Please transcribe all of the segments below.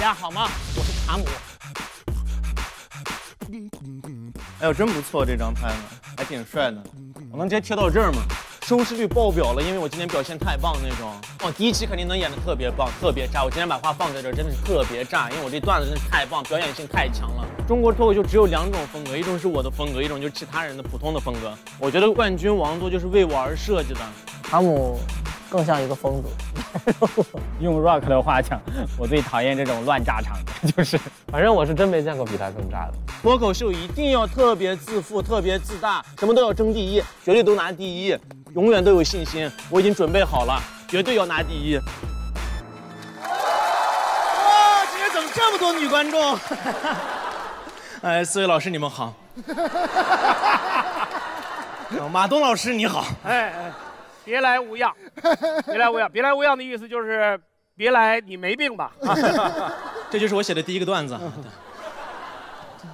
大家好吗？我是卡姆。哎呦，真不错，这张拍的还挺帅的。我能直接贴到这儿吗？收视率爆表了，因为我今天表现太棒那种。哦，第一期肯定能演的特别棒，特别炸。我今天把话放在这儿，真的是特别炸，因为我这段子真是太棒，表演性太强了。中国脱口秀只有两种风格，一种是我的风格，一种就是其他人的普通的风格。我觉得冠军王座就是为我而设计的。卡姆更像一个疯子。用 rock 的话讲，我最讨厌这种乱炸场的，就是，反正我是真没见过比他更炸的。脱口秀一定要特别自负，特别自大，什么都要争第一，绝对都拿第一。永远都有信心，我已经准备好了，绝对要拿第一。哇，今天怎么这么多女观众？哎，四位老师你们好。马东老师你好。哎哎，别来无恙，别来无恙，别来无恙的意思就是别来你没病吧？这就是我写的第一个段子，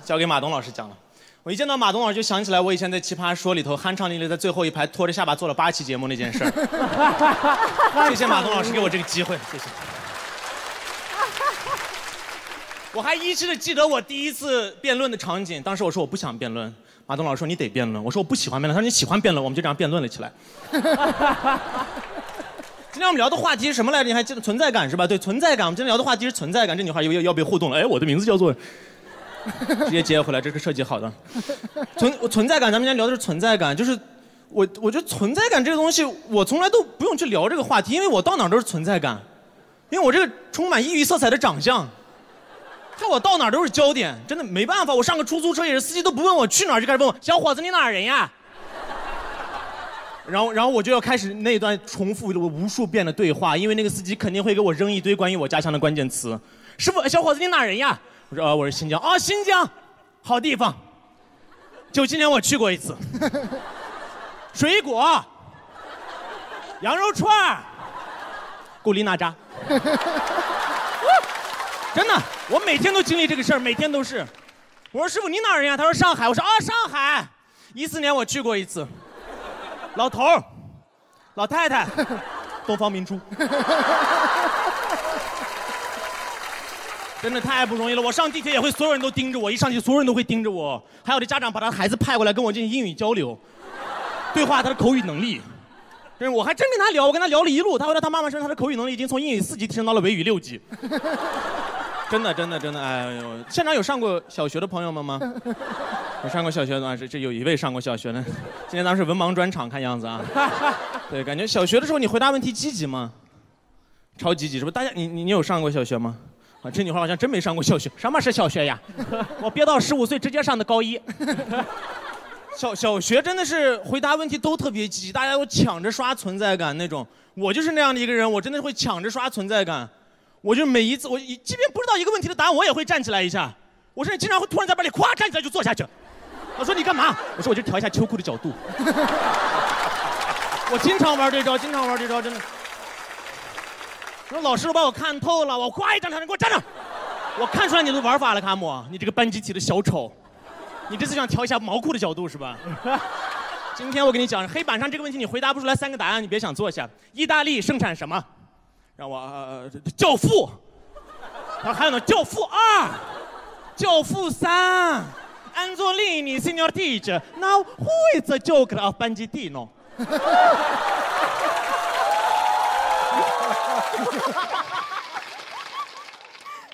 交给马东老师讲了。我一见到马东老师，就想起来我以前在《奇葩说》里头酣畅淋漓在最后一排拖着下巴做了八期节目那件事儿。谢谢马东老师给我这个机会，谢谢。我还依稀的记得我第一次辩论的场景，当时我说我不想辩论，马东老师说你得辩论，我说我不喜欢辩论，他说你喜欢辩论，我们就这样辩论了起来。今天我们聊的话题是什么来着？你还记得存在感是吧？对，存在感。我们今天聊的话题是存在感。这女孩要要被互动了。哎，我的名字叫做。直接接回来，这是设计好的。存存在感，咱们今天聊的是存在感，就是我我觉得存在感这个东西，我从来都不用去聊这个话题，因为我到哪都是存在感，因为我这个充满异域色彩的长相，看我到哪都是焦点，真的没办法。我上个出租车也是，司机都不问我去哪儿，就开始问我小伙子你哪儿人呀？然后然后我就要开始那段重复了无数遍的对话，因为那个司机肯定会给我扔一堆关于我家乡的关键词。师傅，小伙子你哪人呀？我说啊，我是新疆啊，新疆，好地方。就今年我去过一次。水果，羊肉串 古力娜扎。真的，我每天都经历这个事儿，每天都是。我说师傅，你哪人呀？他说上海。我说啊，上海，一四年我去过一次。老头儿，老太太，东方明珠。真的太不容易了，我上地铁也会，所有人都盯着我，一上去所有人都会盯着我，还有的家长把他孩子派过来跟我进行英语交流，对话他的口语能力，真是我还真跟他聊，我跟他聊了一路，他回到他妈妈身上，他的口语能力已经从英语四级提升到了维语六级，真的真的真的，哎呦，现场有上过小学的朋友们吗？有上过小学的啊，这这有一位上过小学的，今天咱们是文盲专场，看样子啊，对，感觉小学的时候你回答问题积极吗？超积极是不？大家你你你有上过小学吗？啊，这女孩好像真没上过小学。什么是小学呀？我憋到十五岁直接上的高一。小小学真的是回答问题都特别积极，大家都抢着刷存在感那种。我就是那样的一个人，我真的会抢着刷存在感。我就每一次，我即便不知道一个问题的答案，我也会站起来一下。我甚至经常会突然在班里咵站起来就坐下去。我说你干嘛？我说我就调一下秋裤的角度。我经常玩这招，经常玩这招，真的。说老师都把我看透了，我夸一张，他你给我站着。我看出来你的玩法了，卡姆，你这个班集体的小丑，你这次想调一下毛裤的角度是吧？今天我跟你讲，黑板上这个问题你回答不出来三个答案，你别想坐下。意大利盛产什么？让我呃，教父。然后还有呢，教父二，教父三。安佐利尼，Senior Teacher，Now who is the joker of 班级 D 呢？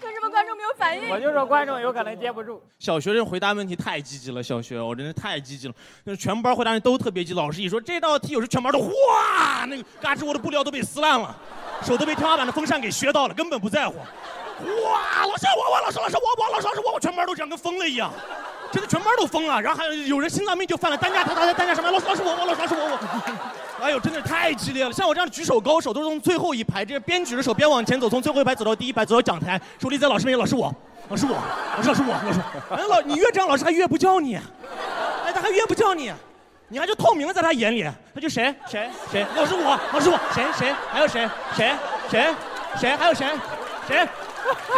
为什么观众没有反应？我就说观众有可能接不住。小学生回答问题太积极了，小学我真的太积极了，那全班回答人都特别积极。老师一说这道题，有时全班都哗，那个嘎吱窝的布料都被撕烂了，手都被天花板的风扇给削到了，根本不在乎。哇，老师我我老师老师我我老师老师我我全班都这样跟疯了一样。真的全班都疯了，然后还有有人心脏病就犯了，担架他他在担架上面，老师老师我我老师老师我我，哎呦，真的太激烈了！像我这样的举手高手，都是从最后一排，这边举着手边往前走，从最后一排走到第一排，走到讲台，手里在老师面前，老师我，老师我，老师老师我，老师，哎老你越这样，老师还越不叫你，哎他还越不叫你，你还就透明在他眼里，他就谁？谁？谁，老师我，老师我，谁？谁？还有谁？谁？谁？谁？还有谁？谁。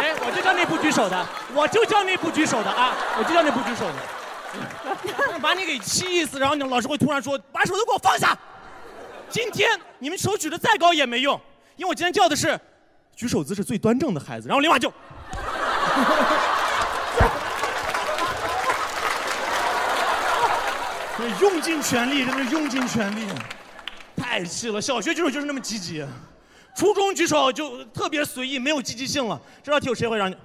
谁，我就叫那不举手的，我就叫那不举手的啊，我就叫那不举手的，把你给气死。然后你老师会突然说：“把手都给我放下。”今天你们手举得再高也没用，因为我今天叫的是举手姿势最端正的孩子。然后立马就，用尽全力，真的用尽全力，太气了！小学举手就是那么积极，初中举手就特别随意，没有积极性了。这道题有谁会让你？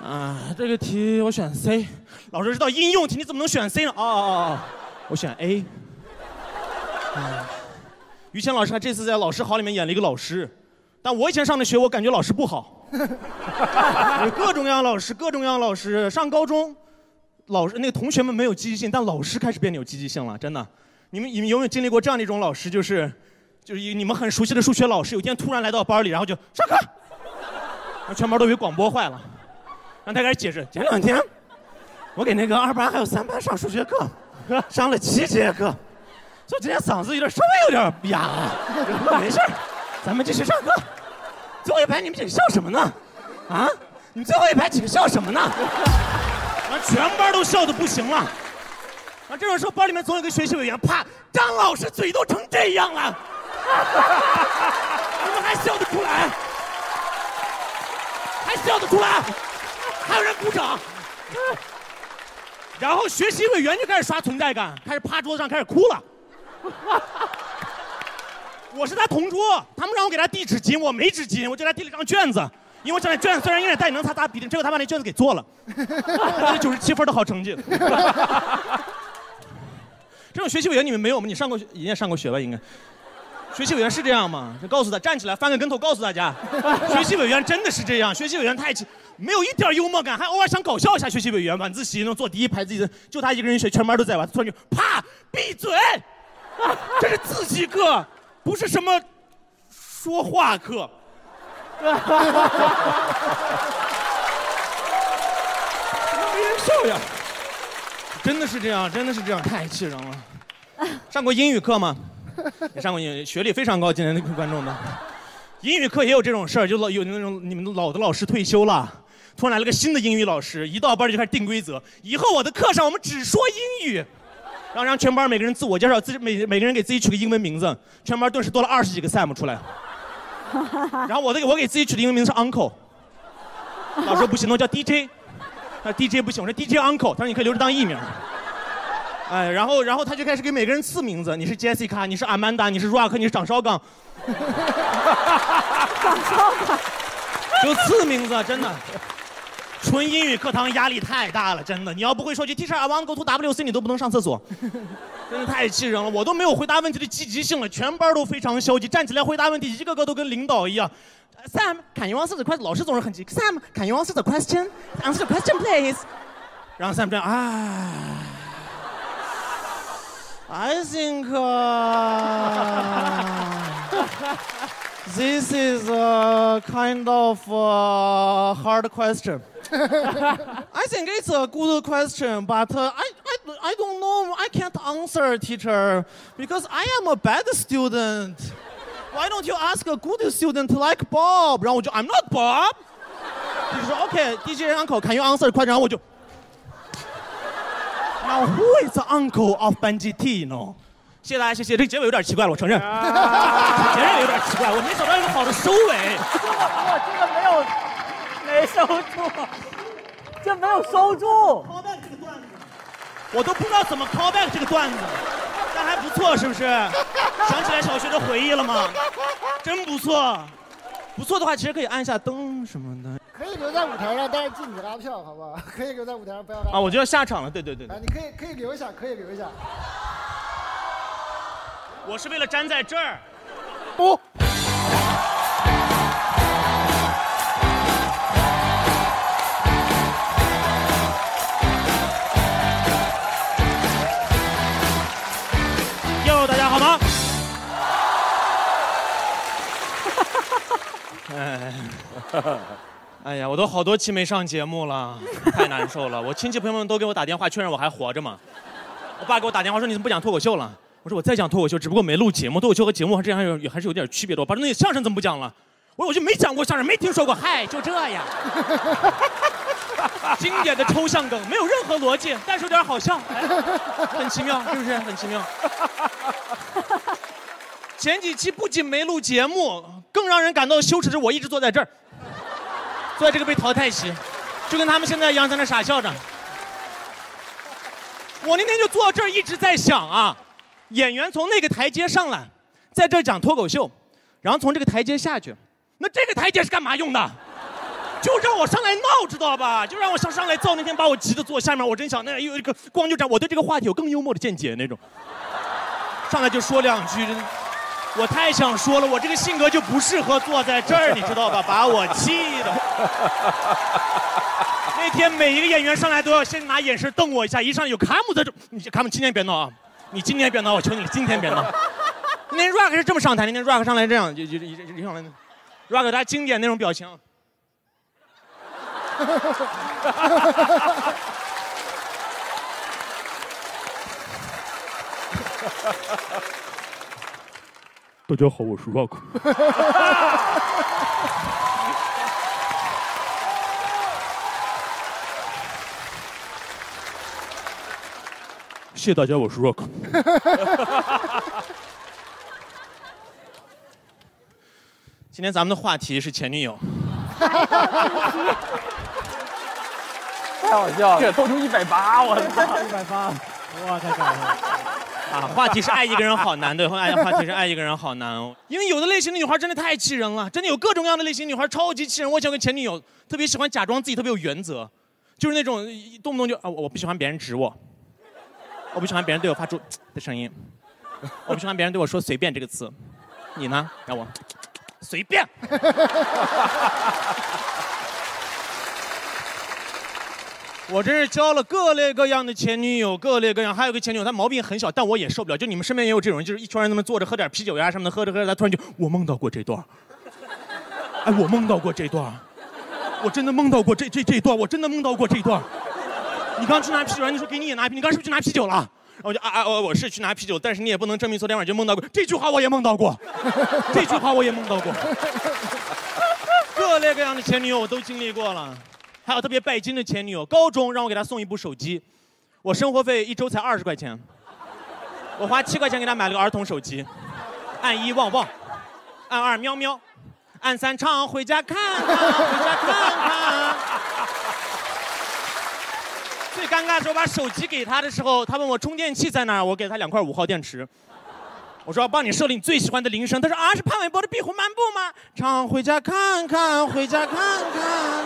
啊，这个题我选 C。老师知道应用题，你怎么能选 C 呢？哦哦哦，我选 A。于谦老师他这次在老师好里面演了一个老师，但我以前上的学，我感觉老师不好。有 各种各样老师，各种各样老师。上高中，老师那个同学们没有积极性，但老师开始变得有积极性了，真的。你们你们有没有经历过这样的一种老师？就是就是一你们很熟悉的数学老师，有一天突然来到班里，然后就上课，全班都以为广播坏了。让他开始解释。前两天，我给那个二班还有三班上数学课，上了七节课，所以今天嗓子有点稍微有点哑。没事咱们继续上课。最后一排你们几个笑什么呢？啊？你们最后一排几个笑什么呢？然后全班都笑的不行了。啊，这种时候班里面总有个学习委员，啪，张老师嘴都成这样了，你们还笑得出来？还笑得出来？还有人鼓掌，然后学习委员就开始刷存在感，开始趴桌子上开始哭了。我是他同桌，他们让我给他递纸巾，我没纸巾，我就给他递了张卷子，因为这张卷子虽然有点带能擦擦鼻涕，结果他把那卷子给做了，这九十七分的好成绩。这种学习委员你们没有吗？你上过学，也上过学吧？应该。学习委员是这样吗？就告诉他站起来翻个跟头，告诉大家，学习委员真的是这样。学习委员太没有一点幽默感，还偶尔想搞笑一下。学习委员晚自习能坐第一排，自己的就他一个人学，全班都在玩，突然就啪闭嘴，这是自习课，不是什么说话课。没人笑呀，真的是这样，真的是这样，太气人了。上过英语课吗？上过英语，学历非常高。今天那个观众的，英语课也有这种事儿，就老有那种你们老的老师退休了，突然来了个新的英语老师，一到班就开始定规则，以后我的课上我们只说英语，然后让全班每个人自我介绍，自己每每个人给自己取个英文名字，全班顿时多了二十几个 Sam 出来，然后我的我给自己取的英文名字是 Uncle，老师说不行，那叫 DJ，他说 DJ 不行，我说 DJ Uncle，他说你可以留着当艺名。哎，然后，然后他就开始给每个人赐名字，你是 Jessica，你是 Amanda，你是 Rock，你是掌勺岗。掌烧岗。就赐名字，真的。纯英语课堂压力太大了，真的。你要不会说句 Teacher I want go to WC，你都不能上厕所。真的太气人了，我都没有回答问题的积极性了，全班都非常消极，站起来回答问题，一个个都跟领导一样。Sam，can you answer the question？老师总是很急。Sam，can you answer the question？Answer the question please。然后 Sam 这样，啊。I think this is a kind of uh, hard question. I think it's a good question, but uh, I, I, I don't know. I can't answer, teacher, because I am a bad student. Why don't you ask a good student like Bob? 然后我就 I'm not Bob. 就说 OK, DJ uncle, can you answer the question? 然后我就。Now who is the uncle of Benji T 呢？ 谢谢大家，谢谢。这个结尾有点奇怪了，我承认。承认有点奇怪，我没找到一个好的收尾。我这个没有没收住，这没有收住。callback 这个段子，我都不知道怎么 callback 这个段子，但还不错，是不是？想起来小学的回忆了吗？真不错。不错的话，其实可以按一下灯什么的。可以留在舞台上，但是禁止拉票，好不好？可以留在舞台上，不要拉。啊，我就要下场了。对对对。啊，你可以可以留一下，可以留一下。我是为了粘在这儿。不。哟，大家好吗？哎，哎呀，我都好多期没上节目了，太难受了。我亲戚朋友们都给我打电话确认我还活着嘛？我爸给我打电话说你怎么不讲脱口秀了？我说我再讲脱口秀，只不过没录节目。脱口秀和节目还这样有还是有点区别的。我爸说那相声怎么不讲了？我说我就没讲过相声，没听说过。嗨，就这样。经典的抽象梗，没有任何逻辑，但是有点好笑，哎很奇妙，是不是？很奇妙。前几期不仅没录节目，更让人感到羞耻的是我一直坐在这儿，坐在这个被淘汰席，就跟他们现在一样在那傻笑着。我那天就坐这儿一直在想啊，演员从那个台阶上来，在这讲脱口秀，然后从这个台阶下去，那这个台阶是干嘛用的？就让我上来闹，知道吧？就让我上上来造，那天把我急得坐下面，我真想那有一个光就这样，我对这个话题有更幽默的见解那种，上来就说两句，我太想说了，我这个性格就不适合坐在这儿，你知道吧？把我气的。那天每一个演员上来都要先拿眼神瞪我一下，一上有卡姆在这，你卡姆今天别闹啊，你今天别闹，我求你了，今天别闹。那天 Rock 是这么上台，那天 Rock 上来这样，就就就就就上来，Rock 他经典那种表情。大家好，我是 Rock。谢谢大家，我是 Rock。今天咱们的话题是前女友。太好笑了，这透出一百八，我操！一百八，哇，太搞笑了！啊，话题是爱一个人好难，对，话话题是爱一个人好难哦。因为有的类型的女孩真的太气人了，真的有各种各样的类型女孩超级气人。我喜欢前女友，特别喜欢假装自己特别有原则，就是那种动不动就啊，我不喜欢别人指我，我不喜欢别人对我发出 的声音，我不喜欢别人对我说随便这个词。你呢？让我随便。我真是交了各类各样的前女友，各类各样。还有个前女友，她毛病很小，但我也受不了。就你们身边也有这种人，就是一群人那么坐着喝点啤酒呀什么的，喝着喝着，他突然就我梦到过这段，哎，我梦到过这段，我真的梦到过这这这段，我真的梦到过这段。你刚去拿啤酒，你说给你也拿，你刚是不是去拿啤酒了？然后我就啊啊，我我是去拿啤酒，但是你也不能证明昨天晚上就梦到过这句话，我也梦到过，这句话我也梦到过。各类各样的前女友我都经历过了，还有特别拜金的前女友，高中让我给她送一部手机，我生活费一周才二十块钱，我花七块钱给她买了个儿童手机，按一旺旺，按二喵喵，按三唱回家看看，回家看看。最尴尬的是我把手机给他的时候，他问我充电器在哪儿，我给他两块五号电池。我说要帮你设立你最喜欢的铃声，他说啊是潘玮柏的《壁虎漫步》吗？唱回家看看，回家看看。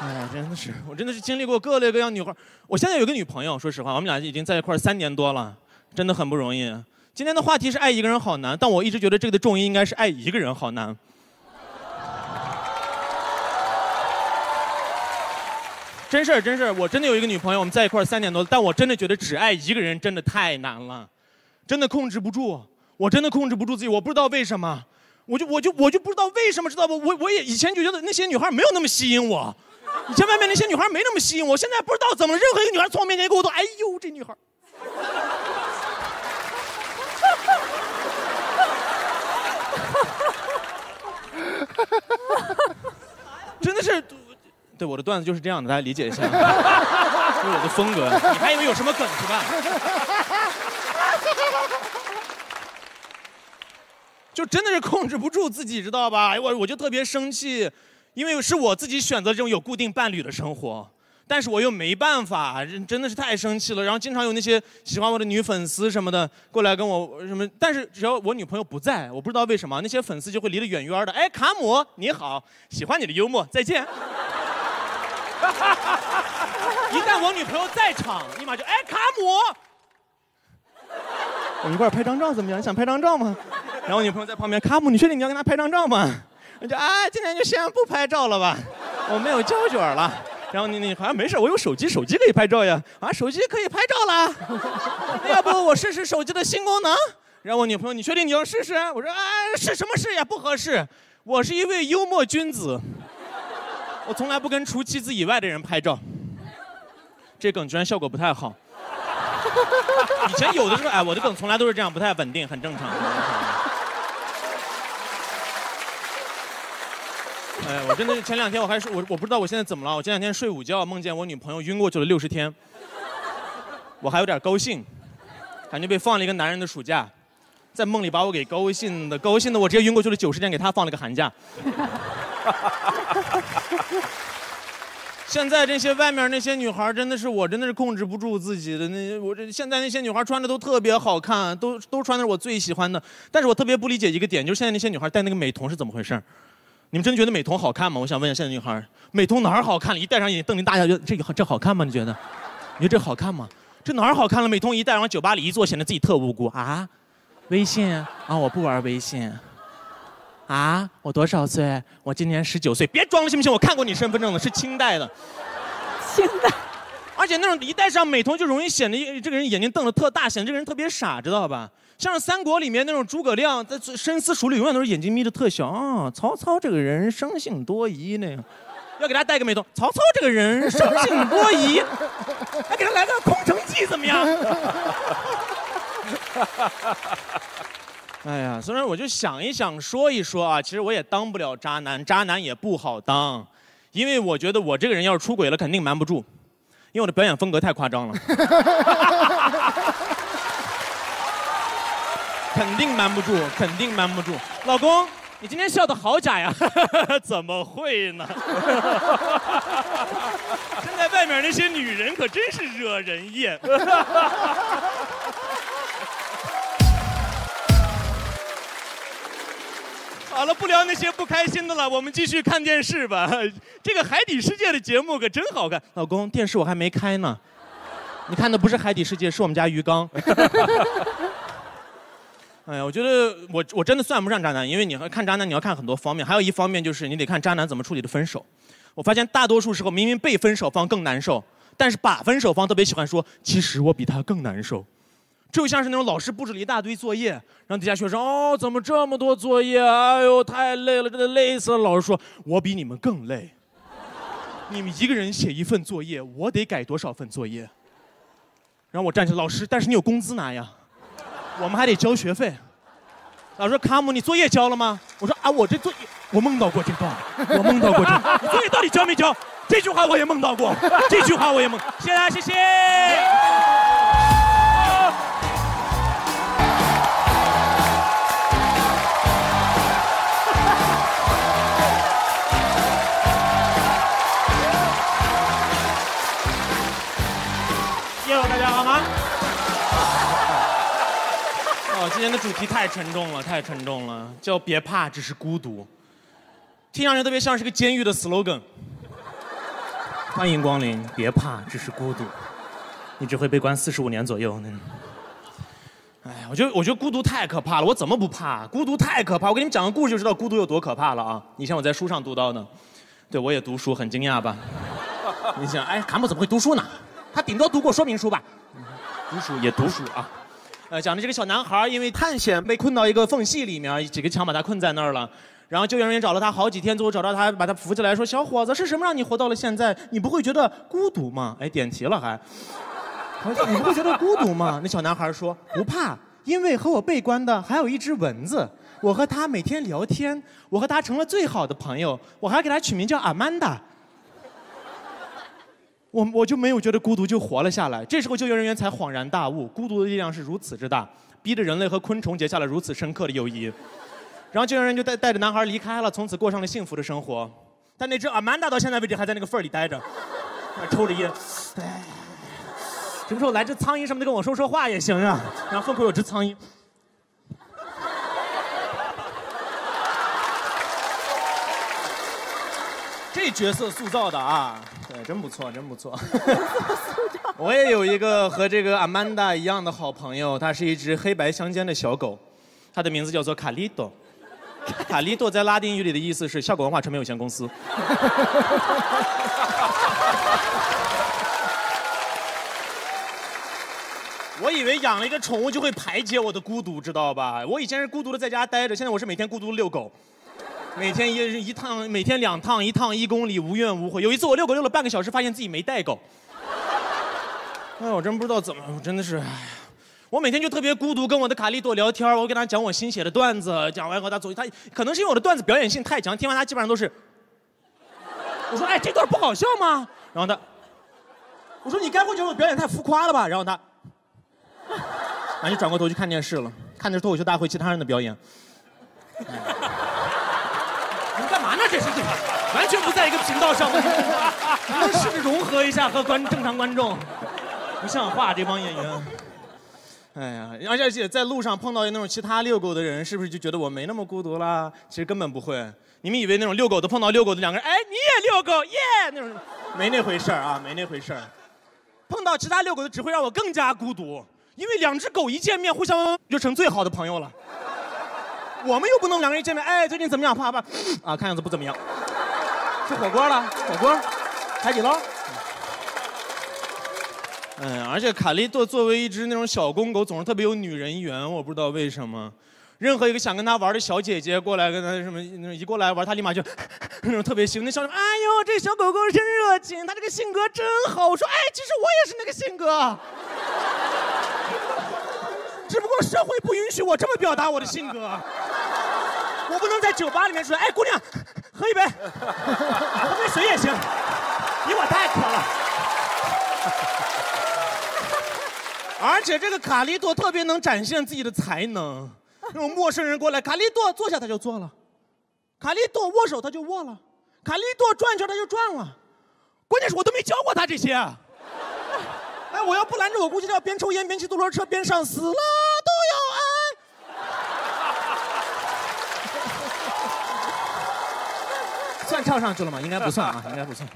哎呀，真的是，我真的是经历过各类各样女孩。我现在有个女朋友，说实话，我们俩已经在一块三年多了，真的很不容易。今天的话题是爱一个人好难，但我一直觉得这个的重音应该是爱一个人好难。真事儿，真事儿，我真的有一个女朋友，我们在一块儿三年多，但我真的觉得只爱一个人真的太难了，真的控制不住，我真的控制不住自己，我不知道为什么，我就我就我就不知道为什么，知道不？我我也以前就觉得那些女孩没有那么吸引我，以前外面那些女孩没那么吸引我，现在不知道怎么，任何一个女孩从我面前过，我都哎呦这女孩。真的是，对我的段子就是这样的，大家理解一下，这是我的风格。你还以为有什么梗是吧？就真的是控制不住自己，知道吧？哎我我就特别生气，因为是我自己选择这种有固定伴侣的生活，但是我又没办法，真真的是太生气了。然后经常有那些喜欢我的女粉丝什么的过来跟我什么，但是只要我女朋友不在，我不知道为什么那些粉丝就会离得远远的。哎，卡姆你好，喜欢你的幽默，再见。哈哈哈一旦我女朋友在场，立马就哎卡姆，我们一块拍张照怎么样？你想拍张照吗？然后我女朋友在旁边，卡姆，你确定你要跟他拍张照吗？我就啊，今天就先不拍照了吧，我没有胶卷了。然后你你好像没事，我有手机，手机可以拍照呀。啊，手机可以拍照啦。要不我试试手机的新功能？然后我女朋友，你确定你要试试？我说啊，试什么试呀？不合适。我是一位幽默君子，我从来不跟除妻子以外的人拍照。这梗居然效果不太好。以前有的时候，哎，我的梗从来都是这样，不太稳定，很正常。哎，我真的前两天我还是我我不知道我现在怎么了，我前两天睡午觉梦见我女朋友晕过去了六十天，我还有点高兴，感觉被放了一个男人的暑假，在梦里把我给高兴的高兴的我直接晕过去了九十天，给他放了个寒假。现在这些外面那些女孩真的是我真的是控制不住自己的那我这现在那些女孩穿的都特别好看，都都穿的是我最喜欢的，但是我特别不理解一个点，就是现在那些女孩戴那个美瞳是怎么回事你们真觉得美瞳好看吗？我想问一下现在女孩，美瞳哪儿好看了？一戴上眼睛瞪着大眼就这个这好看吗？你觉得？你觉得这好看吗？这哪儿好看了？美瞳一戴，往酒吧里一坐，显得自己特无辜啊！微信啊，我不玩微信。啊，我多少岁？我今年十九岁。别装了行不行？我看过你身份证了，是清代的。清代而且那种一戴上美瞳，就容易显得这个人眼睛瞪得特大，显得这个人特别傻，知道吧？像是三国里面那种诸葛亮，在深思熟虑，永远都是眼睛眯得特小。啊，曹操这个人生性多疑呢，要给他戴个美瞳。曹操这个人生性多疑，还给他来个空城计怎么样？哎呀，虽然我就想一想，说一说啊，其实我也当不了渣男，渣男也不好当，因为我觉得我这个人要是出轨了，肯定瞒不住，因为我的表演风格太夸张了，肯定瞒不住，肯定瞒不住。老公，你今天笑的好假呀？怎么会呢？现在外面那些女人可真是惹人厌。好了，不聊那些不开心的了，我们继续看电视吧。这个《海底世界》的节目可真好看。老公，电视我还没开呢。你看的不是《海底世界》，是我们家鱼缸。哎呀，我觉得我我真的算不上渣男，因为你看渣男，你要看很多方面，还有一方面就是你得看渣男怎么处理的分手。我发现大多数时候，明明被分手方更难受，但是把分手方特别喜欢说，其实我比他更难受。就像是那种老师布置了一大堆作业，让底下学生哦，怎么这么多作业？哎呦，太累了，真的累死了。老师说，我比你们更累。你们一个人写一份作业，我得改多少份作业？然后我站起来，老师，但是你有工资拿呀，我们还得交学费。老师说，卡姆，你作业交了吗？我说啊，我这作业，我梦到过这段，我梦到过这，你作业到底交没交？这句话我也梦到过，这句话我也梦。谢谢大家，谢谢。大家好吗？哦，今天的主题太沉重了，太沉重了，叫别怕，只是孤独，听上去特别像是个监狱的 slogan。欢迎光临，别怕，只是孤独，你只会被关四十五年左右那种。哎呀，我觉得我觉得孤独太可怕了，我怎么不怕？孤独太可怕，我给你们讲个故事就知道孤独有多可怕了啊！你像我在书上读到的，对我也读书，很惊讶吧？你想，哎，卡姆怎么会读书呢？他顶多读过说明书吧？读书也读书啊。呃，讲的这个小男孩因为探险被困到一个缝隙里面，几个墙把他困在那儿了。然后救援人员找了他好几天，最后找到他，把他扶起来，说：“小伙子，是什么让你活到了现在？你不会觉得孤独吗？”哎，点题了还。你不会觉得孤独吗？那小男孩说：“不怕，因为和我被关的还有一只蚊子。我和他每天聊天，我和他成了最好的朋友，我还给他取名叫阿曼达。”我我就没有觉得孤独，就活了下来。这时候救援人员才恍然大悟，孤独的力量是如此之大，逼着人类和昆虫结下了如此深刻的友谊。然后救援人就带带着男孩离开了，从此过上了幸福的生活。但那只阿曼达到现在为止还在那个缝里待着，抽着烟。什么时候来只苍蝇什么的跟我说说话也行啊？然后缝口有只苍蝇。这角色塑造的啊，对，真不错，真不错。我也有一个和这个阿曼达一样的好朋友，它是一只黑白相间的小狗，它的名字叫做卡利多。卡利多在拉丁语里的意思是效果文化传媒有限公司。我以为养了一个宠物就会排解我的孤独，知道吧？我以前是孤独的在家待着，现在我是每天孤独的遛狗。每天一一趟，每天两趟，一趟一公里，无怨无悔。有一次我遛狗遛了半个小时，发现自己没带狗。哎，我真不知道怎么，我真的是，我每天就特别孤独，跟我的卡利多聊天，我跟他讲我新写的段子，讲完后他走，他可能是因为我的段子表演性太强，听完他基本上都是，我说哎，这段不好笑吗？然后他，我说你该不会觉得我表演太浮夸了吧？然后他，然后就转过头去看电视了，看的是脱口秀大会其他人的表演。这是这个，完全不在一个频道上。你们试着融合一下和观正常观众，不像话这帮演员。哎呀，而且而且在路上碰到那种其他遛狗的人，是不是就觉得我没那么孤独啦？其实根本不会。你们以为那种遛狗的碰到遛狗的两个人，哎，你也遛狗耶那种，没那回事儿啊，没那回事儿。碰到其他遛狗的只会让我更加孤独，因为两只狗一见面互相就成最好的朋友了。我们又不能两个人一见面，哎，最近怎么样？啪啪，啊，看样子不怎么样。吃火锅了，火锅，海底捞。嗯，而且卡利多作为一只那种小公狗，总是特别有女人缘，我不知道为什么。任何一个想跟他玩的小姐姐过来跟他什么，一过来玩，他立马就那种特别兴奋。那小，哎呦，这小狗狗真热情，它这个性格真好。我说，哎，其实我也是那个性格，只不过社会不允许我这么表达我的性格。我不能在酒吧里面说，哎，姑娘，喝一杯，喝杯水也行，比我太渴了。而且这个卡利多特别能展现自己的才能，那种陌生人过来，卡利多坐下他就坐了，卡利多握手他就握了，卡利多转圈他就转了，关键是我都没教过他这些。哎，我要不拦着，我估计他要边抽烟边骑独轮车边上死了都要爱。算唱上去了吗？应该不算啊，应该不算。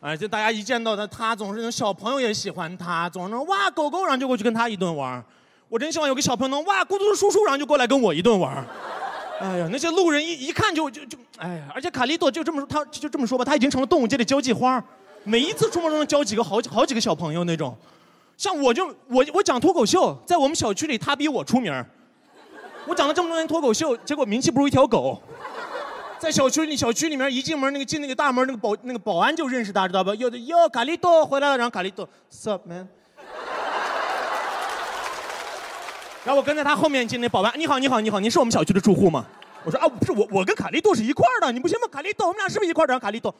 哎，就大家一见到他，他总是那种小朋友也喜欢他，总是哇狗狗，然后就过去跟他一顿玩。我真希望有个小朋友能哇咕嘟叔叔，然后就过来跟我一顿玩。哎呀，那些路人一一看就就就，哎呀！而且卡利多就这么说，他就这么说吧，他已经成了动物界的交际花，每一次出门都能交几个好几好几个小朋友那种。像我就我我讲脱口秀，在我们小区里他比我出名。我讲了这么多年脱口秀，结果名气不如一条狗。在小区里，小区里面一进门，那个进那个大门，那个保那个保安就认识他，知道吧？哟哟，卡利多回来了，然后卡利多，Sup man？然后我跟在他后面进那保安，你好，你好，你好，你是我们小区的住户吗？我说啊，不是我，我跟卡利多是一块的，你不信吗？卡利多，我们俩是不是一块的？然后卡利多，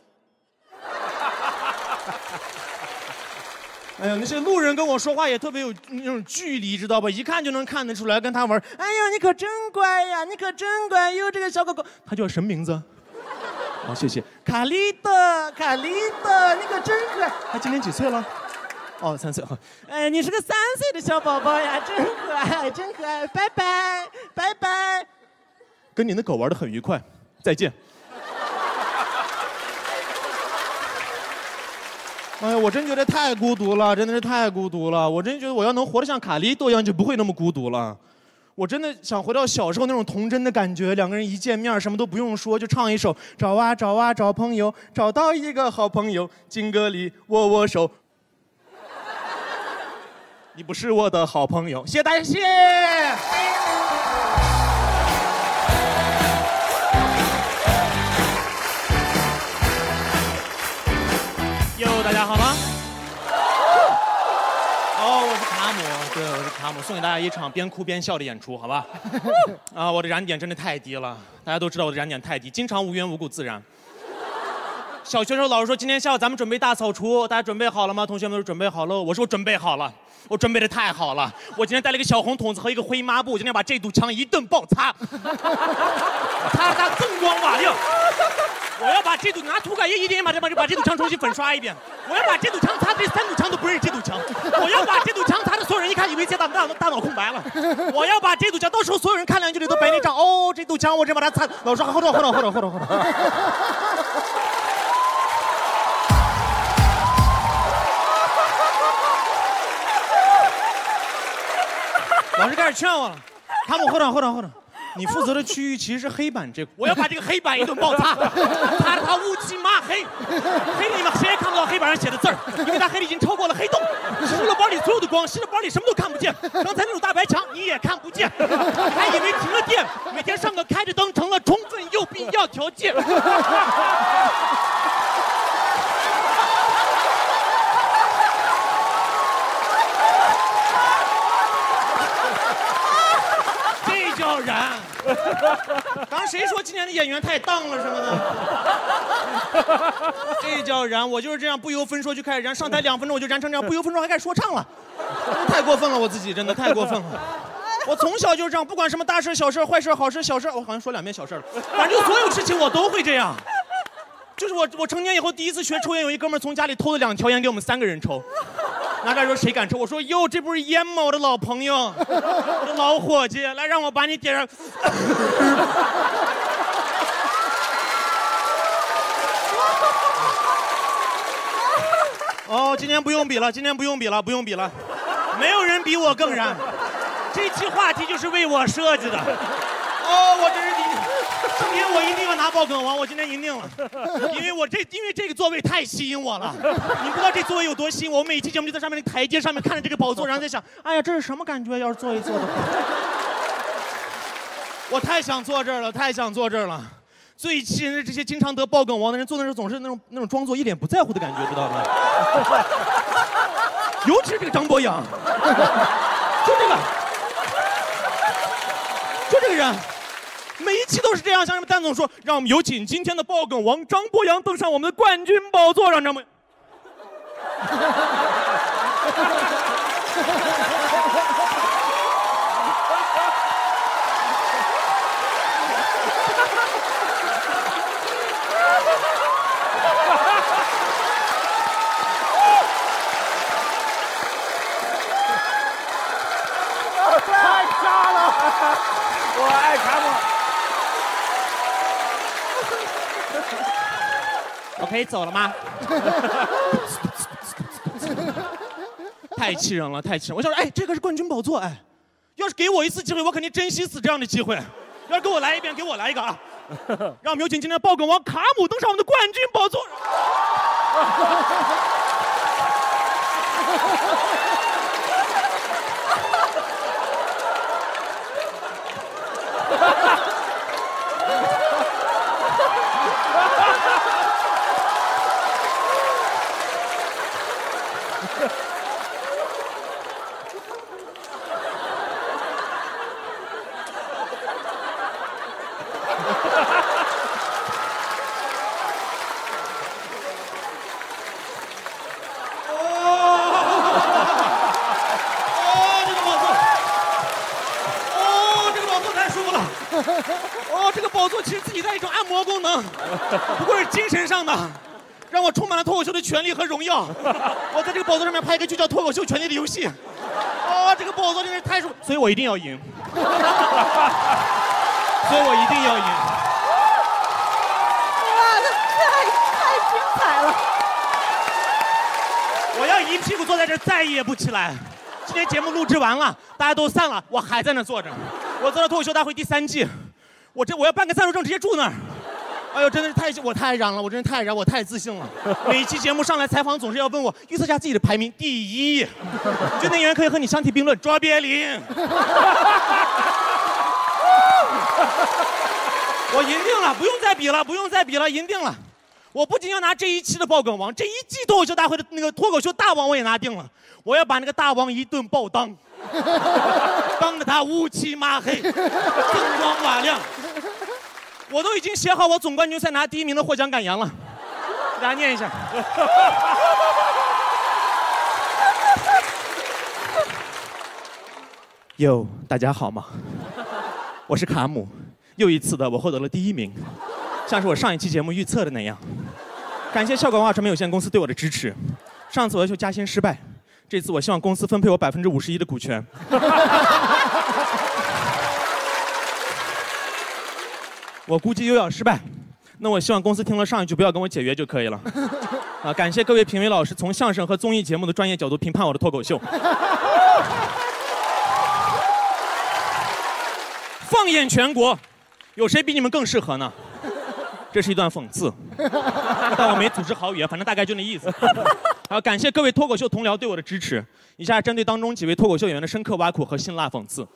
哎呀，那些路人跟我说话也特别有那种距离，知道吧？一看就能看得出来跟他玩。哎呀，你可真乖呀，你可真乖哟，这个小狗狗，它叫什么名字？好，谢谢。卡利多，卡利多，你可真可爱。他今年几岁了？哦，三岁。好，哎，你是个三岁的小宝宝呀，真可爱，真可爱。拜拜，拜拜。跟你的狗玩的很愉快，再见。哎呀，我真觉得太孤独了，真的是太孤独了。我真觉得我要能活得像卡利多一样，就不会那么孤独了。我真的想回到小时候那种童真的感觉，两个人一见面什么都不用说，就唱一首“找啊找啊找朋友，找到一个好朋友，金歌里握握手”。你不是我的好朋友，谢谢大家，谢。哟，大家好吗？哦，我是卡姆，对，我是卡姆，送给大家一场边哭边笑的演出，好吧？啊，我的燃点真的太低了，大家都知道我的燃点太低，经常无缘无故自燃。小学时候老师说今天下午咱们准备大扫除，大家准备好了吗？同学们都准备好了。我说我准备好了，我准备的太好了。我今天带了一个小红桶子和一个灰抹布，今天把这堵墙一顿暴擦，擦擦锃光瓦亮。我要把这堵拿涂改液一点点把这把这把这堵墙重新粉刷一遍。我要把这堵墙擦这三堵墙都不认识这堵墙。我要把这堵墙擦的所有人一看以为这大大大脑空白了。我要把这堵墙到时候所有人看两句里都白内障。哦，这堵墙我真把它擦。老师，后头后头后头后头后头。老师开始劝我了，他们后头后头后头，你负责的区域其实是黑板这块，我要把这个黑板一顿爆擦，擦的它乌漆嘛黑，黑的你们谁也看不到黑板上写的字儿，因为它黑的已经超过了黑洞，吸了包里所有的光，吸了包里什么都看不见。刚才那种大白墙你也看不见，还以为停了电，每天上课开着灯成了充分又必要条件。这叫叫燃。刚刚谁说今年的演员太荡了什么的？这叫燃！我就是这样不由分说就开始燃，上台两分钟我就燃成这样，不由分说还开始说唱了，太过分了，我自己真的太过分了。我从小就是这样，不管什么大事、小事、坏事、好事、小事，我好像说两遍小事了，反正就所有事情我都会这样。就是我，我成年以后第一次学抽烟，有一哥们从家里偷了两条烟给我们三个人抽，拿出来说谁敢抽？我说哟，这不是烟吗？我的老朋友，我的老伙计，来让我把你点上。哦，今天不用比了，今天不用比了，不用比了，没有人比我更燃。这期话题就是为我设计的。哦，我真是，今天我一定要拿爆梗王，我今天赢定了，因为我这因为这个座位太吸引我了，你不知道这座位有多吸引我，我每期节目就在上面那个台阶上面看着这个宝座，然后在想，哎呀，这是什么感觉？要是坐一坐的话，我太想坐这儿了，太想坐这儿了。最气人的这些经常得爆梗王的人，坐那时候总是那种那种装作一脸不在乎的感觉，知道吗？尤其是这个张博洋，就这个，就这个人。每一期都是这样，像什么蛋总说，让我们有请今天的爆梗王张博洋登上我们的冠军宝座，让张博。太炸了！我爱卡姆。我可以走了吗？太气人了，太气人！我想说，哎，这个是冠军宝座，哎，要是给我一次机会，我肯定珍惜死这样的机会。要给我来一遍，给我来一个啊！让我们有请今天的爆梗王卡姆登上我们的冠军宝座。哦，这个宝座，哦，这个宝座太舒服了。哦，这个宝座其实自己带一种按摩功能，不过是精神上的，让我充满了脱口秀的权利和荣耀。我在这个宝座上面拍一个就叫《脱口秀权利的游戏》。啊，这个宝座真是太舒服，所以我一定要赢。所以我一定要赢。哇，这太太精彩了！我要一屁股坐在这，再也不起来。今天节目录制完了，大家都散了，我还在那坐着。我做到脱口秀大会第三季，我这我要办个暂住证，直接住那儿。哎呦，真的是太我太燃了，我真是太燃，我太自信了。每一期节目上来采访，总是要问我预测一下自己的排名第一。你觉得那演员可以和你相提并论？卓别林。我赢定了，不用再比了，不用再比了，赢定了。我不仅要拿这一期的爆梗王，这一季脱口秀大会的那个脱口秀大王我也拿定了。我要把那个大王一顿暴当，当得他乌漆麻黑，锃光瓦亮。我都已经写好我总冠军赛拿第一名的获奖感言了，给大家念一下。哟，大家好吗？我是卡姆，又一次的我获得了第一名，像是我上一期节目预测的那样。感谢效果文化传媒有限公司对我的支持。上次我要求加薪失败，这次我希望公司分配我百分之五十一的股权。我估计又要失败，那我希望公司听了上一句不要跟我解约就可以了。啊，感谢各位评委老师从相声和综艺节目的专业角度评判我的脱口秀。放眼全国，有谁比你们更适合呢？这是一段讽刺，但我没组织好语言，反正大概就那意思。好，感谢各位脱口秀同僚对我的支持。以下针对当中几位脱口秀演员的深刻挖苦和辛辣讽刺。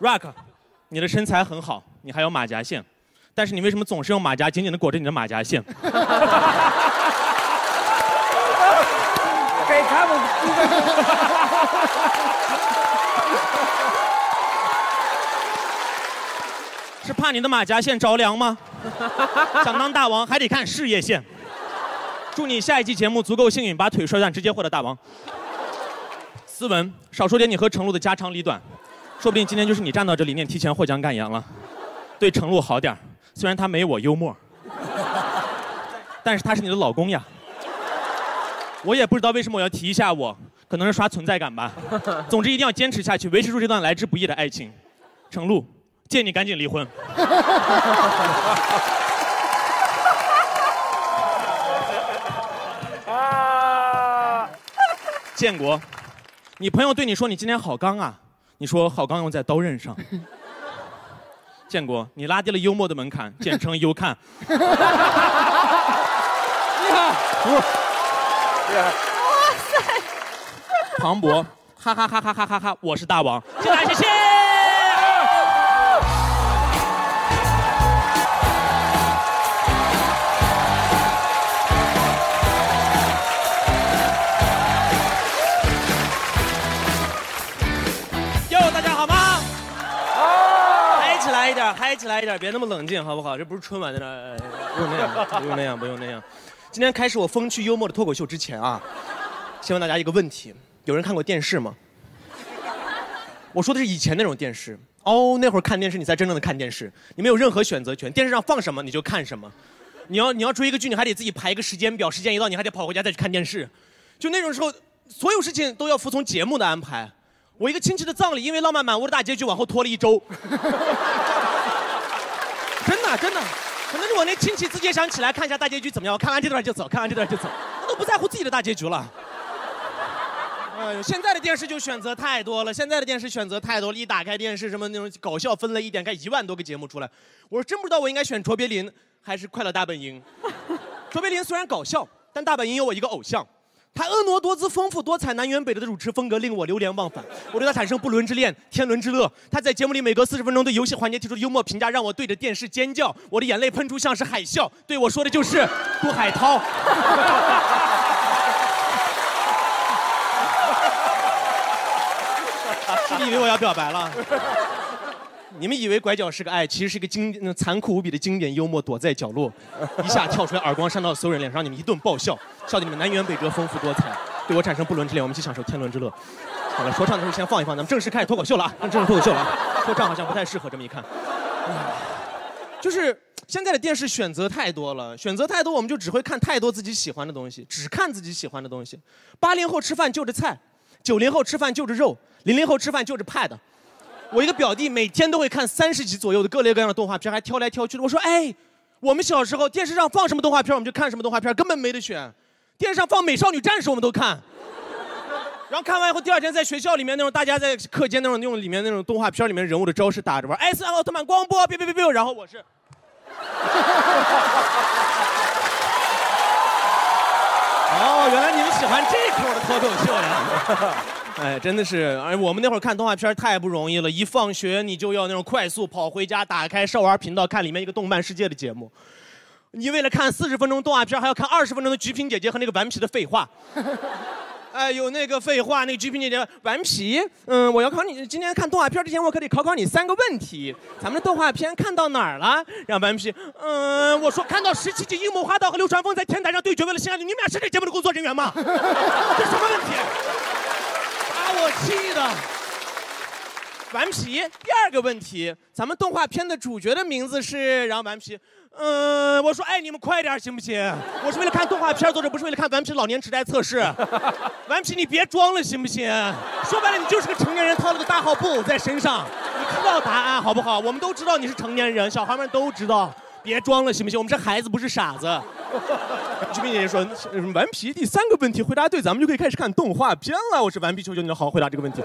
Rock，你的身材很好，你还有马甲线，但是你为什么总是用马甲紧紧的裹着你的马甲线？给他们是怕你的马甲线着凉吗？想当大王还得看事业线。祝你下一期节目足够幸运，把腿摔断，直接获得大王。斯文，少说点你和程璐的家长里短，说不定今天就是你站到这里念提前获奖感言了。对程璐好点儿虽然他没我幽默，但是他是你的老公呀。我也不知道为什么我要提一下我，可能是刷存在感吧。总之一定要坚持下去，维持住这段来之不易的爱情。程璐，建议你赶紧离婚。啊，建国，你朋友对你说你今天好刚啊，你说好钢用在刀刃上。建国，你拉低了幽默的门槛，简称优看。厉害，厉害哇塞！庞博，哈哈哈哈哈哈哈！我是大王，进来谢谢。嗨起来一点，别那么冷静，好不好？这不是春晚在那，不用那样，不用那样，不用那样。今天开始我风趣幽默的脱口秀之前啊，先问大家一个问题：有人看过电视吗？我说的是以前那种电视哦，那会儿看电视你才真正的看电视，你没有任何选择权，电视上放什么你就看什么。你要你要追一个剧，你还得自己排一个时间表，时间一到你还得跑回家再去看电视。就那种时候，所有事情都要服从节目的安排。我一个亲戚的葬礼，因为《浪漫满屋》的大结局往后拖了一周。真的真的，可能是我那亲戚自己也想起来看一下大结局怎么样，我看完这段就走，看完这段就走，他都不在乎自己的大结局了。哎呦，现在的电视就选择太多了，现在的电视选择太多了，一打开电视什么那种搞笑分类，一点开一万多个节目出来，我真不知道我应该选卓别林还是快乐大本营。卓别林虽然搞笑，但大本营有我一个偶像。他婀娜多姿、丰富多彩、南辕北辙的主持风格令我流连忘返，我对他产生不伦之恋、天伦之乐。他在节目里每隔四十分钟对游戏环节提出的幽默评价，让我对着电视尖叫，我的眼泪喷出像是海啸。对我说的就是杜海涛。是 你以为我要表白了？你们以为拐角是个爱，其实是一个经那残酷无比的经典幽默，躲在角落，一下跳出来，耳光扇到所有人脸上，你们一顿爆笑，笑得你们南辕北辙，丰富多彩，对我产生不伦之恋，我们一起享受天伦之乐。好了，说唱的时候先放一放，咱们正式开始脱口秀了啊！正式脱口秀了啊，说唱好像不太适合，这么一看，就是现在的电视选择太多了，选择太多，我们就只会看太多自己喜欢的东西，只看自己喜欢的东西。八零后吃饭就着菜，九零后吃饭就着肉，零零后吃饭就着 pad。我一个表弟每天都会看三十集左右的各类各样的动画片，还挑来挑去的。我说，哎，我们小时候电视上放什么动画片，我们就看什么动画片，根本没得选。电视上放《美少女战士》，我们都看。然后看完以后，第二天在学校里面那种大家在课间那种用里面那种动画片里面人物的招式打着玩，艾斯奥特曼光波，别别别别，然后我是。哦，原来你们喜欢这口的脱口秀呀！哎，真的是，哎，我们那会儿看动画片太不容易了，一放学你就要那种快速跑回家，打开少儿频道看里面一个动漫世界的节目。你为了看四十分钟动画片，还要看二十分钟的橘萍姐姐和那个顽皮的废话。哎，有那个废话，那个菊萍姐姐顽皮。嗯，我要考你，今天看动画片之前，我可得考考你三个问题。咱们的动画片看到哪儿了？让顽皮，嗯，我说看到十七集樱木花道和流川枫在天台上对决，为了心爱的你们俩是这节目的工作人员吗？这什么问题？我气的。顽皮，第二个问题，咱们动画片的主角的名字是，然后顽皮，嗯，我说，哎，你们快点行不行？我是为了看动画片做的，不是为了看顽皮老年痴呆测试。顽皮，你别装了行不行？说白了，你就是个成年人套了个大号布偶在身上，你知道答案好不好？我们都知道你是成年人，小孩们都知道，别装了行不行？我们这孩子，不是傻子。菊萍姐姐说，嗯顽皮第三个问题回答对，咱们就可以开始看动画片了。我是顽皮，球球你了，好好回答这个问题。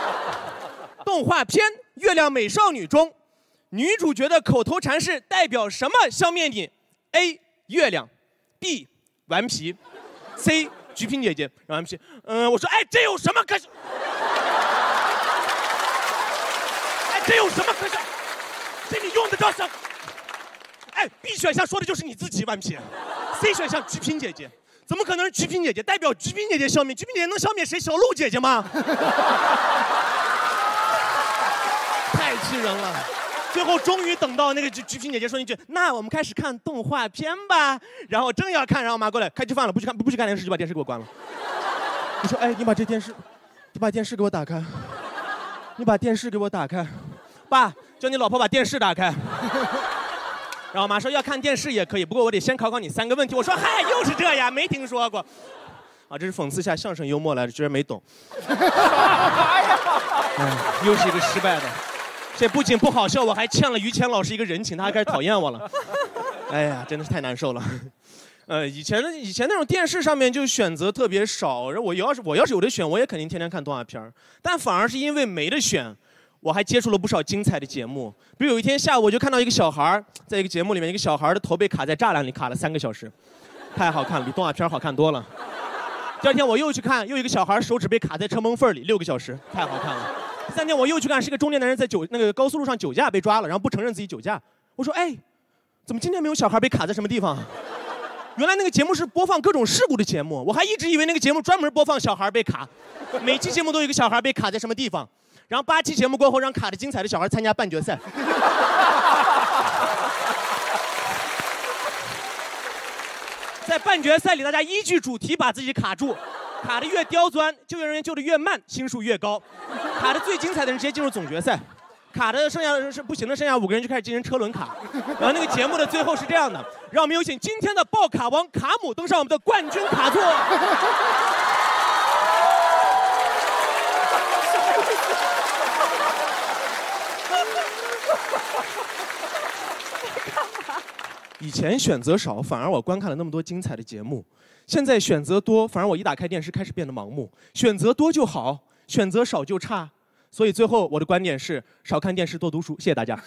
动画片《月亮美少女》中，女主角的口头禅是代表什么消灭你？A. 月亮，B. 顽皮，C. 菊萍姐姐。然后顽皮，嗯、我说，哎，这有什么可？哎，这有什么可笑？这你用得着什？哎，B 选项说的就是你自己，顽皮。C 选项菊萍姐姐怎么可能是鞠萍姐姐？代表鞠萍姐姐消灭，鞠萍姐姐能消灭谁？小鹿姐姐吗？太气人了。最后终于等到那个鞠鞠萍姐姐说一句：“那我们开始看动画片吧。”然后正要看，然后我妈过来开吃饭了，不许看，不许看电视，就把电视给我关了。你说，哎，你把这电视，你把电视给我打开，你把电视给我打开，爸，叫你老婆把电视打开。然后我妈说要看电视也可以，不过我得先考考你三个问题。我说嗨，又是这呀，没听说过。啊，这是讽刺下相声幽默来的，居然没懂。哎，又是一个失败的。这不仅不好笑，我还欠了于谦老师一个人情，他还开始讨厌我了。哎呀，真的是太难受了。呃，以前的以前那种电视上面就选择特别少，然后我要是我要是有的选，我也肯定天天看动画片但反而是因为没得选，我还接触了不少精彩的节目。比如有一天下午，我就看到一个小孩在一个节目里面，一个小孩的头被卡在栅栏里，卡了三个小时，太好看了，比动画片好看多了。第二天我又去看，又一个小孩手指被卡在车门缝里，六个小时，太好看了。第三天我又去看，是个中年男人在酒那个高速路上酒驾被抓了，然后不承认自己酒驾。我说，哎，怎么今天没有小孩被卡在什么地方？原来那个节目是播放各种事故的节目，我还一直以为那个节目专门播放小孩被卡，每期节目都有一个小孩被卡在什么地方。然后八期节目过后，让卡的精彩的小孩参加半决赛。在半决赛里，大家依据主题把自己卡住，卡的越刁钻，救援人员救的越慢，星数越高。卡的最精彩的人直接进入总决赛，卡的剩下的人是不行的，剩下五个人就开始进行车轮卡。然后那个节目的最后是这样的，让我们有请今天的爆卡王卡姆登上我们的冠军卡座。以前选择少，反而我观看了那么多精彩的节目；现在选择多，反而我一打开电视开始变得盲目。选择多就好，选择少就差。所以最后我的观点是：少看电视，多读书。谢谢大家。